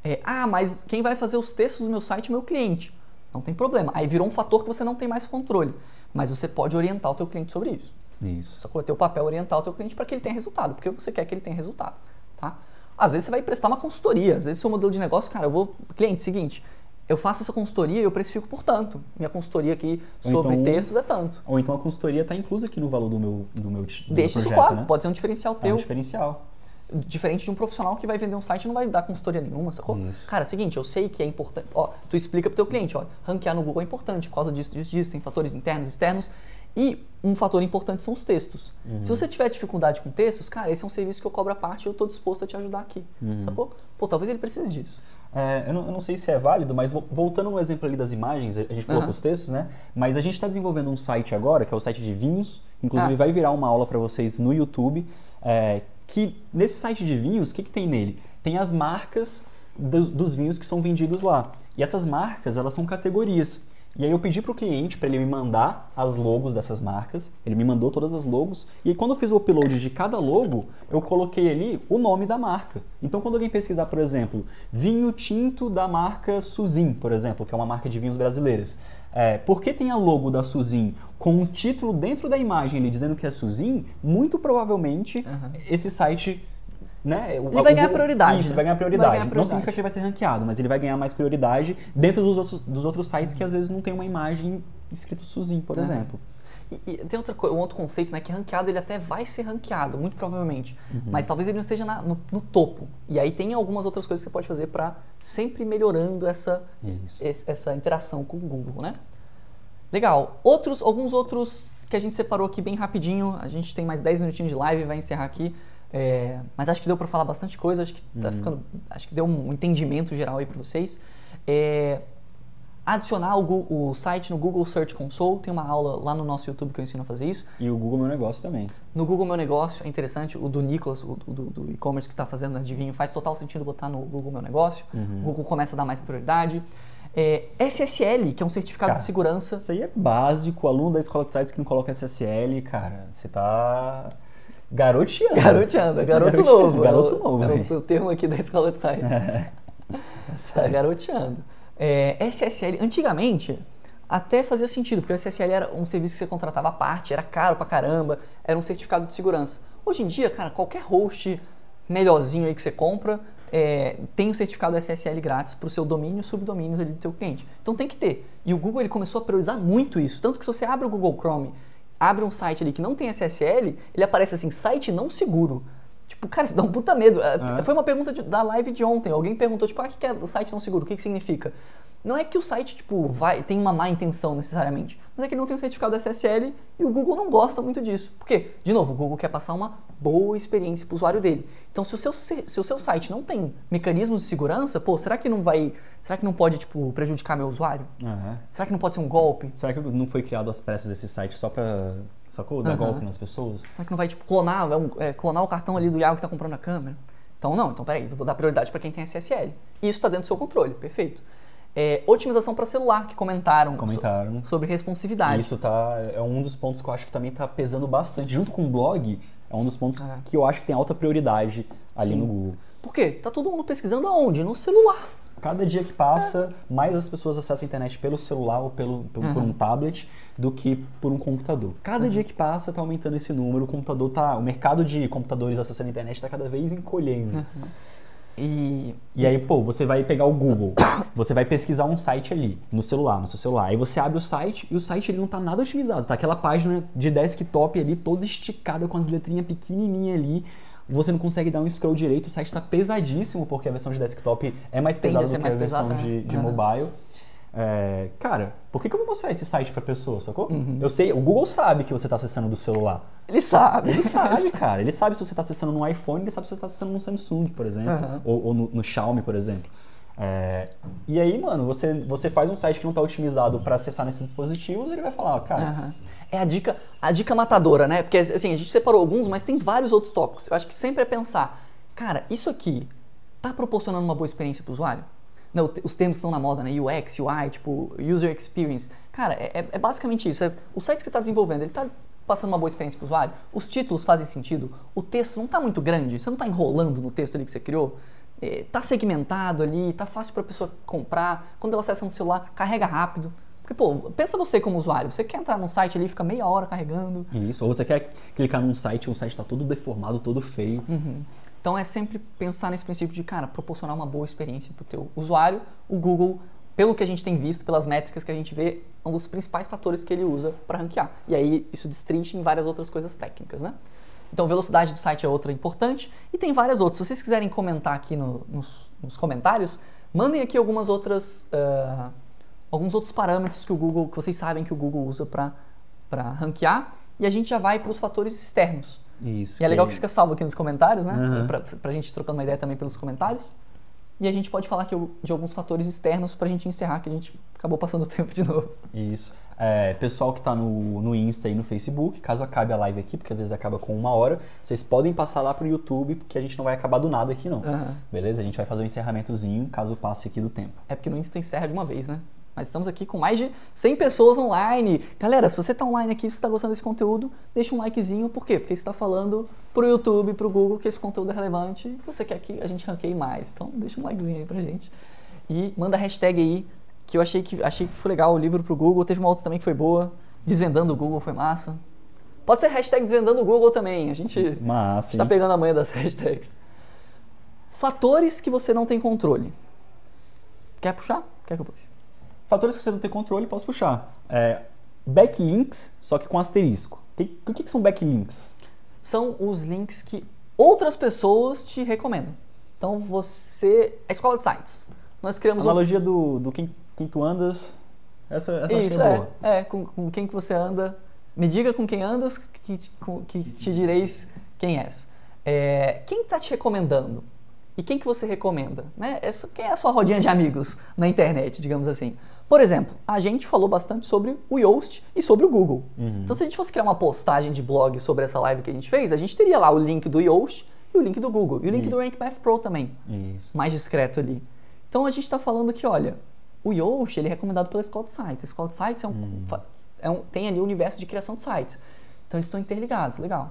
É, ah, mas quem vai fazer os textos do meu site é o meu cliente. Não tem problema. Aí virou um fator que você não tem mais controle. Mas você pode orientar o teu cliente sobre isso.
Isso.
Só que o teu papel é orientar o teu cliente para que ele tenha resultado, porque você quer que ele tenha resultado, tá? Às vezes você vai prestar uma consultoria, às vezes seu modelo de negócio, cara, eu vou, cliente, seguinte, eu faço essa consultoria e eu precifico por tanto. Minha consultoria aqui
Ou
sobre
então-
textos é tanto.
Ou então a consultoria está inclusa aqui no valor do meu, do meu, do meu
Deixa
projeto,
isso claro,
né?
pode ser um diferencial
É um
teu.
diferencial.
Diferente de um profissional que vai vender um site e não vai dar consultoria nenhuma, sacou?
Isso.
Cara, é o seguinte, eu sei que é importante. Ó, tu explica pro teu cliente, ó, ranquear no Google é importante por causa disso, disso, disso, tem fatores internos, externos. E um fator importante são os textos.
Uhum.
Se você tiver dificuldade com textos, cara, esse é um serviço que eu cobro a parte e eu tô disposto a te ajudar aqui.
Uhum.
Sacou? Pô, talvez ele precise disso.
É, eu, não, eu não sei se é válido, mas vo- voltando no exemplo ali das imagens, a gente colocou
Aham.
os textos, né? Mas a gente está desenvolvendo um site agora, que é o site de vinhos. Inclusive
Ah.
vai virar uma aula para vocês no YouTube. é, que nesse site de vinhos, o que, que tem nele? Tem as marcas dos, dos vinhos que são vendidos lá. E essas marcas, elas são categorias. E aí eu pedi para o cliente para ele me mandar as logos dessas marcas. Ele me mandou todas as logos. E aí quando eu fiz o upload de cada logo, eu coloquei ali o nome da marca. Então quando alguém pesquisar, por exemplo, vinho tinto da marca Suzin, por exemplo, que é uma marca de vinhos brasileiras. É, por que tem a logo da Suzin com um título dentro da imagem ali dizendo que é Suzin? Muito provavelmente
Aham.
esse site né, o-
Ele vai ganhar prioridade,
Isso,
né?
vai ganhar prioridade.
Vai ganhar
Não
prioridade.
significa que ele vai ser ranqueado, mas ele vai ganhar mais prioridade dentro dos outros, dos outros sites que às vezes não tem uma imagem escrito Suzin, por
Aham.
exemplo.
E, e tem outra um outro conceito, né? Que ranqueado ele até vai ser ranqueado, muito provavelmente. Mas talvez ele não esteja na- no, no topo. E aí tem algumas outras coisas que você pode fazer para sempre melhorando essa, esse- essa interação com o Google, né? Legal. Outros, alguns outros que a gente separou aqui bem rapidinho. A gente tem mais 10 minutinhos de live, vai encerrar aqui. É, mas acho que deu para falar bastante coisa. Acho que tá ficando, acho que deu um entendimento geral aí para vocês. É, adicionar o, o site no Google Search Console. Tem uma aula lá no nosso YouTube que eu ensino a fazer isso.
E o Google Meu Negócio também.
No Google Meu Negócio, é interessante, o do Nicolas, o do, do- e-commerce que está fazendo adivinho, faz total sentido botar no Google Meu Negócio. O Google começa a dar mais prioridade. É, SSL, que é um certificado
Cara,
de segurança.
Isso aí é básico. Aluno da escola de sites que não coloca SSL, cara, você tá garoteando.
Garoteando, é garoto
Garoteando,
novo.
garoto
é o,
novo,
É o, o termo aqui da escola de sites. Tá garoteando. É, SSL, antigamente, até fazia sentido, porque o SSL era um serviço que você contratava à parte, era caro pra caramba, era um certificado de segurança. Hoje em dia, cara, qualquer host melhorzinho aí que você compra é, tem um certificado SSL grátis para o seu domínio e subdomínios ali do seu cliente. Então tem que ter. E o Google ele começou a priorizar muito isso. Tanto que se você abre o Google Chrome, abre um site ali que não tem SSL, ele aparece assim, site não seguro. Tipo, cara, isso dá um puta medo. É,
É.
Foi uma pergunta de- da live de ontem. Alguém perguntou, tipo, ah, o que que é o site não seguro? O que, que significa? Não é que o site, tipo, vai, tem uma má intenção necessariamente, mas é que ele não tem um certificado SSL e o Google não gosta muito disso. Por quê? De novo, o Google quer passar uma boa experiência para o usuário dele. Então, se o, seu, se o seu site não tem mecanismos de segurança, pô, será que não vai. Será que não pode, tipo, prejudicar meu usuário?
É.
Será que não pode ser um golpe?
Será que não foi criado às pressas esse site só pra. Sacou? Dar
Aham.
golpe nas pessoas?
Será que não vai, tipo, clonar, é é, clonar o cartão ali do Iago que tá comprando a câmera? Então, não. Então, peraí, eu vou dar prioridade para quem tem SSL. Isso está dentro do seu controle, perfeito. É, otimização para celular, que comentaram, so-
Comentaram.
sobre responsividade.
Isso tá, é um dos pontos que eu acho que também tá pesando bastante. Junto com o blog, é um dos pontos
É.
que eu acho que tem alta prioridade ali
Sim.
no Google.
Por quê? Tá todo mundo pesquisando aonde? No celular.
Cada dia que passa, mais as pessoas acessam a internet pelo celular ou pelo, pelo- por um tablet do que por um computador. Cada dia que passa tá aumentando esse número, o computador tá, o mercado de computadores acessando a internet está cada vez encolhendo.
E
E aí, pô, você vai pegar o Google, você vai pesquisar um site ali, no celular, no seu celular. Aí você abre o site e o site ele não tá nada otimizado. Tá aquela página de desktop ali, toda esticada com as letrinhas pequenininhas ali. Você não consegue dar um scroll direito, o site tá pesadíssimo, porque a versão de desktop é mais
Tende
pesada do que
mais
a versão
pesada,
de,
né?
de
Aham.
mobile. É, cara, por que, que eu vou mostrar esse site pra pessoa, sacou?
Uhum.
Eu sei, o Google sabe que você tá acessando do celular.
ele sabe.
Ele sabe, cara. Ele sabe se você está acessando no iPhone, ele sabe se você está acessando no Samsung, por exemplo.
Aham.
Ou, ou no, no Xiaomi, por exemplo. É, e aí, mano, você, você faz um site que não está otimizado para acessar nesses dispositivos, ele vai falar, ó, cara,
Aham. É a dica, a dica matadora, né? Porque assim, a gente separou alguns, mas tem vários outros tópicos. Eu acho que sempre é pensar, cara, isso aqui tá proporcionando uma boa experiência para o usuário? Não, os termos que estão na moda, né? UX, UI, tipo, User Experience. Cara, é, é- é basicamente isso. É, o site que você está desenvolvendo, ele está passando uma boa experiência para o usuário? Os títulos fazem sentido? O texto não está muito grande? Você não está enrolando no texto ali que você criou? Está segmentado ali? Está fácil para a pessoa comprar? Quando ela acessa no celular, carrega rápido? Porque, pô, pensa você como usuário. Você quer entrar num site ali e fica meia hora carregando.
isso. Ou você quer clicar num site e o site está todo deformado, todo feio.
Então é sempre pensar nesse princípio de, cara, proporcionar uma boa experiência para o teu usuário. O Google, pelo que a gente tem visto, pelas métricas que a gente vê, é um dos principais fatores que ele usa para ranquear. E aí isso destrincha em várias outras coisas técnicas, né? Então velocidade do site é outra importante e tem várias outras. Se vocês quiserem comentar aqui no- nos, nos comentários, mandem aqui algumas outras, ah, alguns outros parâmetros que o Google, que vocês sabem que o Google usa para ranquear e a gente já vai para os fatores externos.
Isso.
E é legal que fica salvo aqui nos comentários, né?
Uhum.
Pra, pra gente trocando uma ideia também pelos comentários. E a gente pode falar aqui de alguns fatores externos pra gente encerrar, que a gente acabou passando o tempo de novo.
Isso. É, pessoal que tá no, no Insta e no Facebook, caso acabe a live aqui, porque às vezes acaba com uma hora, vocês podem passar lá pro YouTube, porque a gente não vai acabar do nada aqui não.
Aham.
Beleza? A gente vai fazer um encerramentozinho, caso passe aqui do tempo.
É porque no Insta encerra de uma vez, né? Mas estamos aqui com mais de 100 pessoas online. Galera, se você tá online aqui, se você tá gostando desse conteúdo, deixa um likezinho. Por quê? Porque você está falando pro YouTube, pro Google, que esse conteúdo é relevante e você quer que a gente ranqueie mais. Então deixa um likezinho aí pra gente. E manda a hashtag aí, que eu achei que, achei que foi legal o livro pro Google. Teve uma outra também que foi boa. Desvendando o Google foi massa. Pode ser hashtag desvendando o Google também. A gente está pegando a manha das hashtags. Fatores que você não tem controle. Quer puxar? Quer que eu puxe?
Fatores que você não tem controle, posso puxar. É, backlinks, só que com asterisco. O que, que são backlinks?
São os links que outras pessoas te recomendam. Então você. A escola de sites. Nós criamos um.
Analogia do, do quem, quem tu andas. Essa, essa
Isso, é.
boa.
É, com, com quem que você anda. Me diga com quem andas, que, te- com- que te direis quem és. É, quem está te recomendando? E quem que você recomenda? Né? Essa, quem é a sua rodinha de amigos na internet, digamos assim? Por exemplo, a gente falou bastante sobre o Yoast e sobre o Google.
Uhum.
Então, se a gente fosse criar uma postagem de blog sobre essa live que a gente fez, a gente teria lá o link do Yoast e o link do Google. E o link do
Isso.
Rank Math Pro também
Isso.
mais discreto ali. Então a gente está falando que, olha, o Yoast ele é recomendado pela Escola de Sites. A Escola de Sites é um, fa- é um- tem ali o universo de criação de sites. Então eles estão interligados, legal.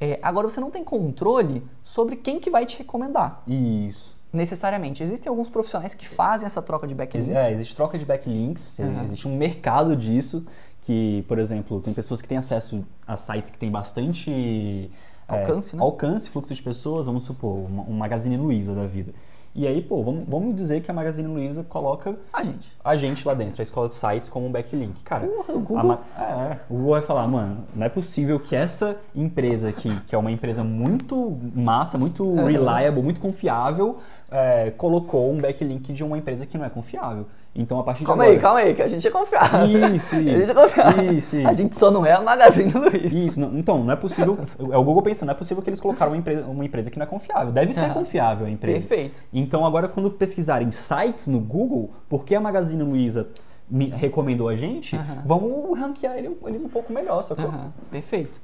É, agora você não tem controle sobre quem que vai te recomendar,
Isso.
Necessariamente. Existem alguns profissionais que fazem essa troca de backlinks.
É, existe troca de backlinks,
Uhum.
existe um mercado disso, que, por exemplo, tem pessoas que têm acesso a sites que têm bastante é,
Alcance, né?
alcance, fluxo de pessoas, vamos supor, uma- um Magazine Luiza da vida. E aí, pô, vamos, vamos dizer que a Magazine Luiza coloca
Ah, gente.
a gente lá dentro, a escola de sites, como um backlink. Cara,
Porra, o
a
Google-
Ma- é, o Google vai falar, mano, não é possível que essa empresa aqui, que é uma empresa muito massa, muito reliable, muito confiável, é, colocou um backlink de uma empresa que não é confiável. Então, a partir
Calma
de
aí,
agora...
calma aí, que a gente é confiável.
Isso,
A gente é
isso.
confiável.
Isso,
A
isso.
gente só não é a Magazine Luiza.
Isso, não- então, não é possível. É o Google pensando, não é possível que eles colocaram uma empresa, uma empresa que não é confiável. Deve ser
Aham.
confiável a empresa.
Perfeito.
Então, agora, quando pesquisarem sites no Google, porque a Magazine Luiza me recomendou a gente,
Aham.
vamos ranquear ele- eles um pouco melhor, sacou?
Aham, perfeito.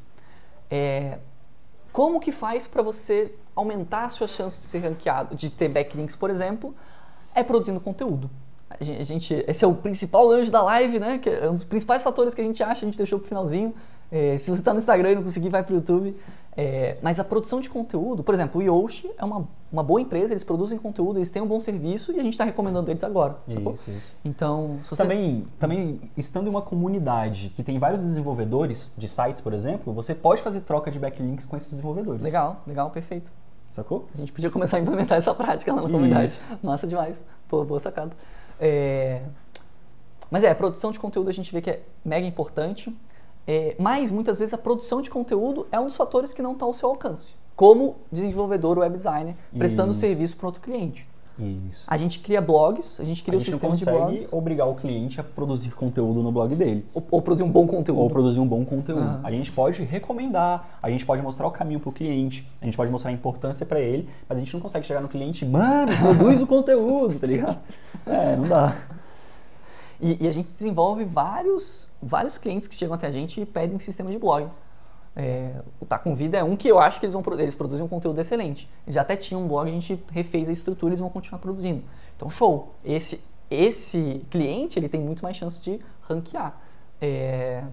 É, como que faz para você aumentar a sua chance de ser ranqueado, de ter backlinks, por exemplo, é produzindo conteúdo. A gente, esse é o principal anjo da live, né? Que é um dos principais fatores que a gente acha, a gente deixou pro finalzinho. É, se você está no Instagram e não conseguir, vai pro YouTube. É, mas a produção de conteúdo, por exemplo, o Yoshi é uma, uma boa empresa, eles produzem conteúdo, eles têm um bom serviço e a gente está recomendando eles agora.
Isso, isso.
Então, você
Também, também, estando em uma comunidade que tem vários desenvolvedores de sites, por exemplo, você pode fazer troca de backlinks com esses desenvolvedores.
Legal, legal, perfeito.
Sacou?
A gente podia começar a implementar essa prática lá na
Isso.
comunidade. Massa demais. Pô, boa sacada. É, Mas é, produção de conteúdo a gente vê que é mega importante. É, Mas muitas vezes a produção de conteúdo é um dos fatores que não está ao seu alcance. Como desenvolvedor web designer, prestando
Isso.
serviço para outro cliente.
Isso.
A gente cria blogs, a gente cria
a
o
gente não
sistema de
consegue
blogs.
obrigar o cliente a produzir conteúdo no blog dele.
Ou, ou produzir um bom conteúdo.
Ou produzir um bom conteúdo.
Aham.
A gente pode recomendar, a gente pode mostrar o caminho pro cliente, a gente pode mostrar a importância para ele, mas a gente não consegue chegar no cliente, mano, produz o conteúdo, tá ligado? É, não dá.
E, e a gente desenvolve vários, vários clientes que chegam até a gente e pedem sistema de blog. É, o Tá Com Vida é um que eu acho que eles, vão, eles produzem um conteúdo excelente. Eles já até tinham um blog, a gente refez a estrutura e eles vão continuar produzindo. Então, show! Esse, esse cliente ele tem muito mais chance de ranquear. É,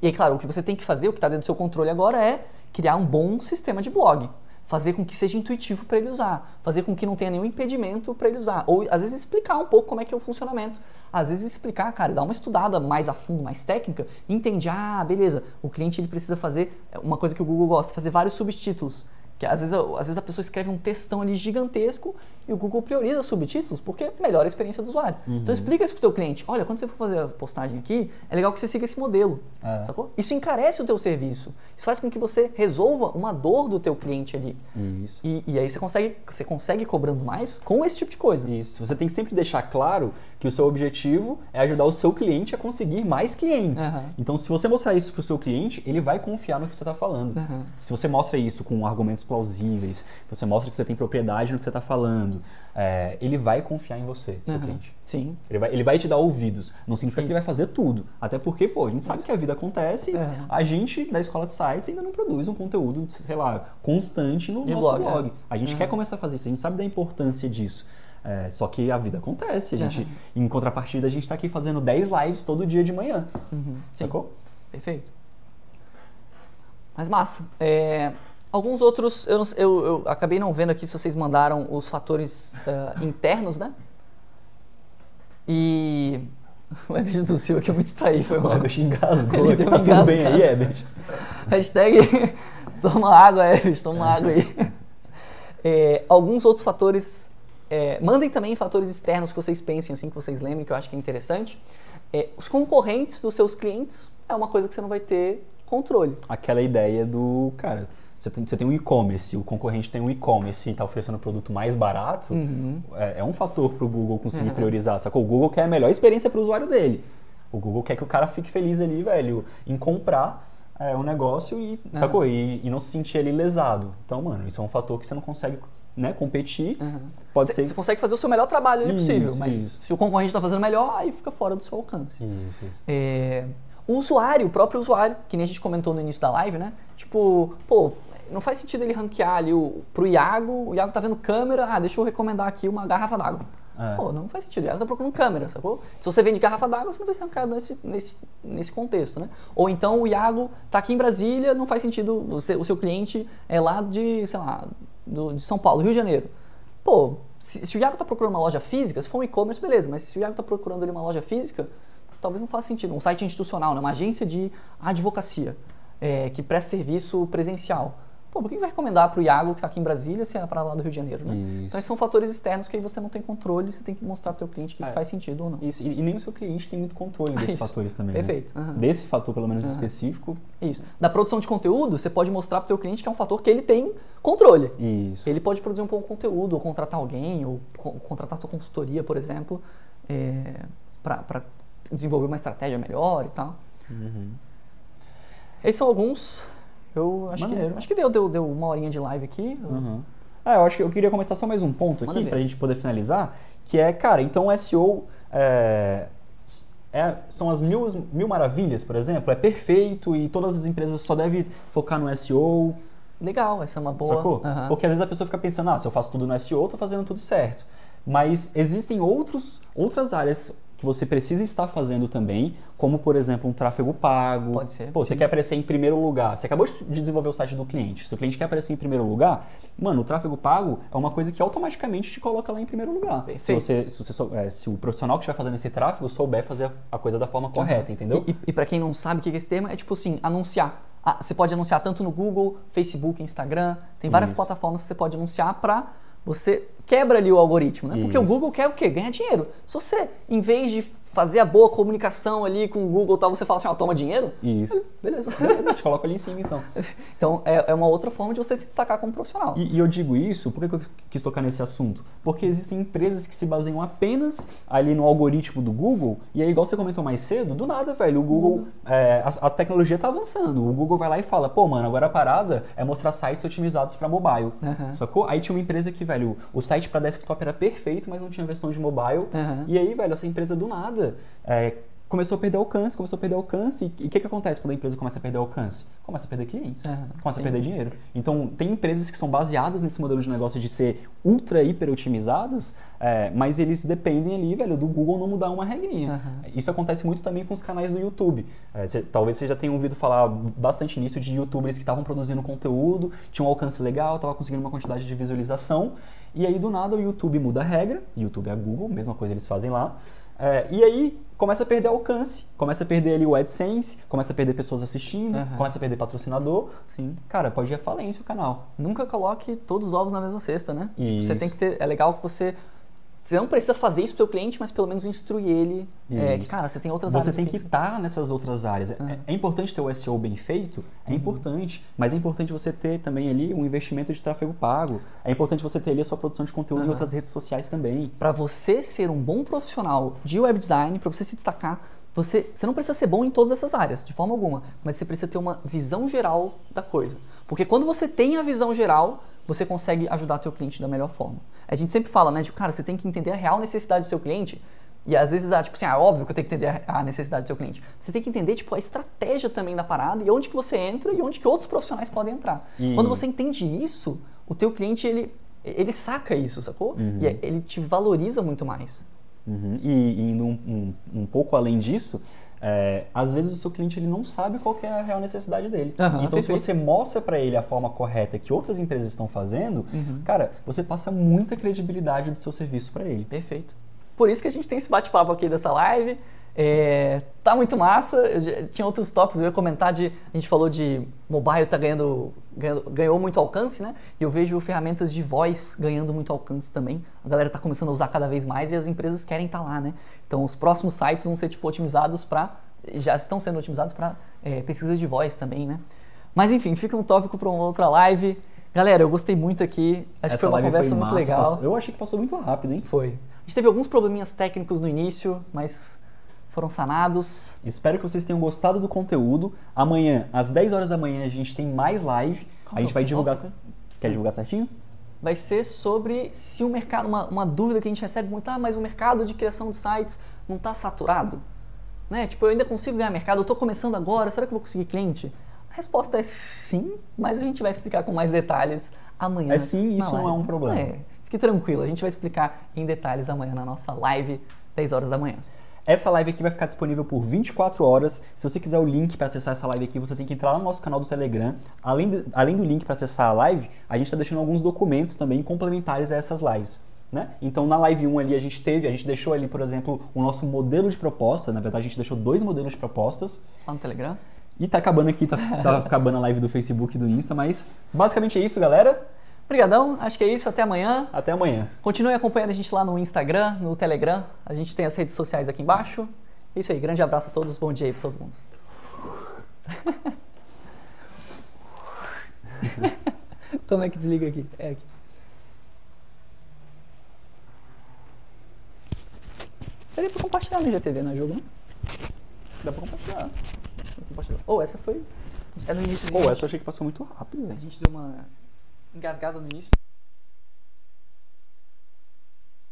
e aí, claro, o que você tem que fazer, o que está dentro do seu controle agora é criar um bom sistema de blog. Fazer com que seja intuitivo para ele usar. Fazer com que não tenha nenhum impedimento para ele usar. Ou, às vezes, explicar um pouco como é que é o funcionamento. Às vezes, explicar, cara, dar uma estudada mais a fundo, mais técnica, entende, ah, beleza, o cliente ele precisa fazer uma coisa que o Google gosta, fazer vários subtítulos. Que às vezes, às vezes a pessoa escreve um textão ali gigantesco e o Google prioriza subtítulos porque melhora a experiência do usuário. Então explica isso pro teu cliente. Olha, quando você for fazer a postagem aqui, é legal que você siga esse modelo.
É.
Sacou? Isso encarece o teu serviço. Isso faz com que você resolva uma dor do teu cliente ali.
Isso.
E, e aí você consegue, você consegue cobrando mais com esse tipo de coisa.
Isso. Você tem que sempre deixar claro que o seu objetivo é ajudar o seu cliente a conseguir mais clientes.
Aham.
Então, se você mostrar isso pro seu cliente, ele vai confiar no que você está falando.
Aham.
Se você mostra isso com argumentos plausíveis, você mostra que você tem propriedade no que você está falando, é, ele vai confiar em você, seu
Aham.
cliente.
Sim.
Ele vai, ele vai te dar ouvidos. Não significa que ele
Isso.
vai fazer tudo. Até porque, pô, a gente sabe que a vida acontece.
É.
A gente, da escola de sites, ainda não produz um conteúdo, sei lá, constante no
De
nosso
blog,
blog.
é.
A gente
Uhum.
quer começar a fazer isso, a gente sabe da importância disso. É, só que a vida acontece. A gente,
Uhum.
em contrapartida, a gente tá aqui fazendo 10 lives todo dia de manhã.
Uhum. Sim.
Sacou?
Perfeito. Mas massa. É, alguns outros, eu, não eu, eu acabei não vendo aqui se vocês mandaram os fatores ah, internos, né? E o Ebert do Silva que eu me distraí, foi
O
mal.
Herbert engasgou.
Ele deu
Tá tudo bem aí, Herbert?
Hashtag toma água, Ebert, toma água aí. É, alguns outros fatores. é, mandem também fatores externos que vocês pensem, assim, que vocês lembrem, que eu acho que é interessante. É, os concorrentes dos seus clientes é uma coisa que você não vai ter controle.
Aquela ideia do, cara, você tem, você tem um e-commerce, o concorrente tem um e-commerce e tá oferecendo um produto mais barato,
Uhum.
é, é um fator pro Google conseguir priorizar, sacou? O Google quer a melhor experiência pro usuário dele. O Google quer que o cara fique feliz ali, velho, em comprar é, um negócio e, sacou? E, e não se sentir ali lesado. Então, mano, isso é um fator que você não consegue, né, competir. Pode
Você
ser...
você consegue fazer o seu melhor trabalho ali
Isso,
possível, mas
isso.
se o concorrente está fazendo melhor, aí fica fora do seu alcance.
Isso, isso.
É, o usuário, o próprio usuário, que nem a gente comentou no início da live, né? Tipo, pô, não faz sentido ele ranquear ali o, pro Iago, o Iago tá vendo câmera, ah, deixa eu recomendar aqui uma garrafa d'água.
É.
Pô, não faz sentido, o Iago tá procurando câmera, sacou? Se você vende garrafa d'água, você não vai ser ranqueado nesse, nesse, nesse contexto, né? Ou então o Iago tá aqui em Brasília, não faz sentido, você, o seu cliente é lá de, sei lá, do, de São Paulo, Rio de Janeiro. Pô, se, se o Iago tá procurando uma loja física, se for um e-commerce, beleza, mas se o Iago tá procurando ali uma loja física, talvez não faça sentido. Um site institucional, né? uma agência de advocacia é, que presta serviço presencial. Pô, por que vai recomendar pro Iago que tá aqui em Brasília se é para lá do Rio de Janeiro, né?
Isso.
Então esses são fatores externos que aí você não tem controle, você tem que mostrar pro teu cliente que
É.
faz sentido ou não.
Isso, e, e nem o seu cliente tem muito controle desses
Isso.
fatores também. né?
Perfeito. aham.
Desse fator, pelo menos
Aham.
específico.
Isso. Da produção de conteúdo, você pode mostrar pro teu cliente que é um fator que ele tem controle.
Isso.
Ele pode produzir um bom conteúdo, ou contratar alguém, ou co- contratar sua consultoria, por exemplo, é, para desenvolver uma estratégia melhor e tal.
Uhum.
Esses são alguns. Eu acho que,
Maneiro.
acho que deu, deu, deu uma horinha de live aqui.
Uhum. Ah, eu acho que eu queria comentar só mais um ponto
Manda
aqui
ver.
pra gente poder finalizar, que é, cara, então o SEO é, é- são as mil, mil maravilhas, por exemplo, é perfeito e todas as empresas só devem focar no SEO,
Legal, essa é uma boa.
sacou?
Aham.
Porque às vezes a pessoa fica pensando, ah, se eu faço tudo no SEO, eu tô fazendo tudo certo. Mas existem outros, outras áreas que você precisa estar fazendo também, como por exemplo um tráfego pago.
Pode ser,
Pô, você quer aparecer em primeiro lugar. Você acabou de desenvolver o site do cliente. Se o cliente quer aparecer em primeiro lugar, mano, o tráfego pago é uma coisa que automaticamente te coloca lá em primeiro lugar. Se,
Perfeito.
você, se, você sou- é, se o profissional que estiver fazendo esse tráfego souber fazer a coisa da forma correta, entendeu?
E, e, para quem não sabe o que é esse termo, é tipo assim, anunciar. Ah, você pode anunciar tanto no Google, Facebook, Instagram, tem várias
Isso.
plataformas que você pode anunciar para você quebra ali o algoritmo, né? Porque o
Isso.
Google quer o quê? Ganhar dinheiro. Se você, em vez de fazer a boa comunicação ali com o Google e tal, você fala assim, ó, toma dinheiro,
Isso.
beleza.
Beleza, te coloca ali em cima então.
então é, é uma outra forma de você se destacar como profissional.
E, e eu digo isso, por que eu quis tocar nesse assunto? Porque existem empresas que se baseiam apenas ali no algoritmo do Google, e aí, igual você comentou mais cedo, do nada, velho, o Google, é, a, a tecnologia tá avançando. O Google vai lá e fala, pô, mano, agora a parada é mostrar sites otimizados para mobile.
Aham.
Sacou? Aí tinha uma empresa que, velho, o site para desktop era perfeito, mas não tinha versão de mobile.
Aham.
E aí, velho, essa empresa do nada é, começou a perder alcance, começou a perder alcance. E o que, que acontece quando a empresa começa a perder alcance? Começa a perder clientes,
Aham,
começa
sim.
a perder dinheiro. Então, tem empresas que são baseadas nesse modelo de negócio de ser ultra, hiper otimizadas, é, mas eles dependem ali, velho, do Google não mudar uma regrinha.
Aham.
Isso acontece muito também com os canais do YouTube. É, cê- talvez você já tenha ouvido falar bastante nisso de youtubers que estavam produzindo conteúdo, tinham um alcance legal, estavam conseguindo uma quantidade de visualização, e aí do nada o YouTube muda a regra, YouTube é a Google, mesma coisa eles fazem lá, é, e aí começa a perder alcance, começa a perder ali o AdSense, começa a perder pessoas assistindo,
Aham.
começa a perder patrocinador,
Sim.
cara, pode ir à falência o canal.
Nunca coloque todos os ovos na mesma cesta, né? Tipo, você
Isso.
tem que ter. É legal que você. Você não precisa fazer isso pro teu cliente, mas pelo menos instruir ele. É, que, cara, você tem outras
Você
áreas
tem
aqui
que
você-
estar nessas outras áreas. É-
Ah.
É, importante ter o SEO bem feito? É importante. Mas é importante você ter também ali um investimento de tráfego pago. É importante você ter ali a sua produção de conteúdo em
Aham.
outras redes sociais também.
Para você ser um bom profissional de web design, para você se destacar, você, você não precisa ser bom em todas essas áreas, de forma alguma, mas você precisa ter uma visão geral da coisa. Porque quando você tem a visão geral, você consegue ajudar teu cliente da melhor forma. A gente sempre fala, né, de cara, você tem que entender a real necessidade do seu cliente. E às vezes, ah, tipo assim, ah, óbvio que eu tenho que entender a- necessidade do seu cliente. Você tem que entender, tipo, a estratégia também da parada e onde que você entra e onde que outros profissionais podem entrar.
E-
Quando você entende isso, o teu cliente, ele, ele saca isso, sacou?
Uhum.
E é- ele te valoriza muito mais.
Uhum. E, e indo um, um- um pouco além disso, é, às vezes o seu cliente ele não sabe qual que é a real necessidade dele.
Aham,
então, se
perfeito.
você mostra para ele a forma correta que outras empresas estão fazendo,
Uhum.
cara, você passa muita credibilidade do seu serviço para ele.
Perfeito. Por isso que a gente tem esse bate-papo aqui dessa live. É, tá muito massa. Eu tinha outros tópicos, eu ia comentar de. A gente falou de mobile tá ganhando, ganhando- ganhou muito alcance, né? E eu vejo ferramentas de voz ganhando muito alcance também. A galera tá começando a usar cada vez mais e as empresas querem estar lá, né? Então os próximos sites vão ser tipo otimizados para já estão sendo otimizados para pesquisas de voz também, né? Mas enfim, fica um tópico para uma outra live. Galera, eu gostei muito aqui. Acho que foi uma conversa muito
massa,
legal.
passou- eu achei que passou muito rápido, hein?
Foi. A gente teve alguns probleminhas técnicos no início, mas foram sanados.
Espero que vocês tenham gostado do conteúdo. Amanhã, às 10 horas da manhã, a gente tem mais live.
Qual
a gente
é
vai
o
divulgar.
tópico?
Quer divulgar certinho?
Vai ser sobre se o mercado, uma, uma dúvida que a gente recebe muito, ah, mas o mercado de criação de sites não está saturado? Né? Tipo, eu ainda consigo ganhar mercado, eu estou começando agora, será que eu vou conseguir cliente? A resposta é sim, mas a gente vai explicar com mais detalhes amanhã.
É sim, isso não é um problema.
É, fique tranquilo, a gente vai explicar em detalhes amanhã na nossa live, 10 horas da manhã.
Essa live aqui vai ficar disponível por 24 horas. Se você quiser o link para acessar essa live aqui, você tem que entrar lá no nosso canal do Telegram. Além, de- além do link para acessar a live, a gente está deixando alguns documentos também complementares a essas lives. Né? Então na live 1 ali a gente teve, a gente deixou ali, por exemplo, o nosso modelo de proposta. Na verdade, a gente deixou dois modelos de propostas.
Lá no Telegram.
E tá acabando aqui, tá, tá acabando a live do Facebook e do Insta, mas basicamente é isso, galera.
Obrigadão, acho que é isso. Até amanhã.
Até amanhã.
Continue acompanhando a gente lá no Instagram, no Telegram. A gente tem as redes sociais aqui embaixo. É isso aí. Grande abraço a todos. Bom dia aí pra todo mundo. Como é que desliga aqui? É aqui. Daria pra compartilhar no GTV, não é jogo, não?
Dá pra compartilhar.
Dá pra compartilhar. Oh, essa foi... É no início.
Pô, essa eu achei que passou muito rápido,
A gente deu uma engasgada no início.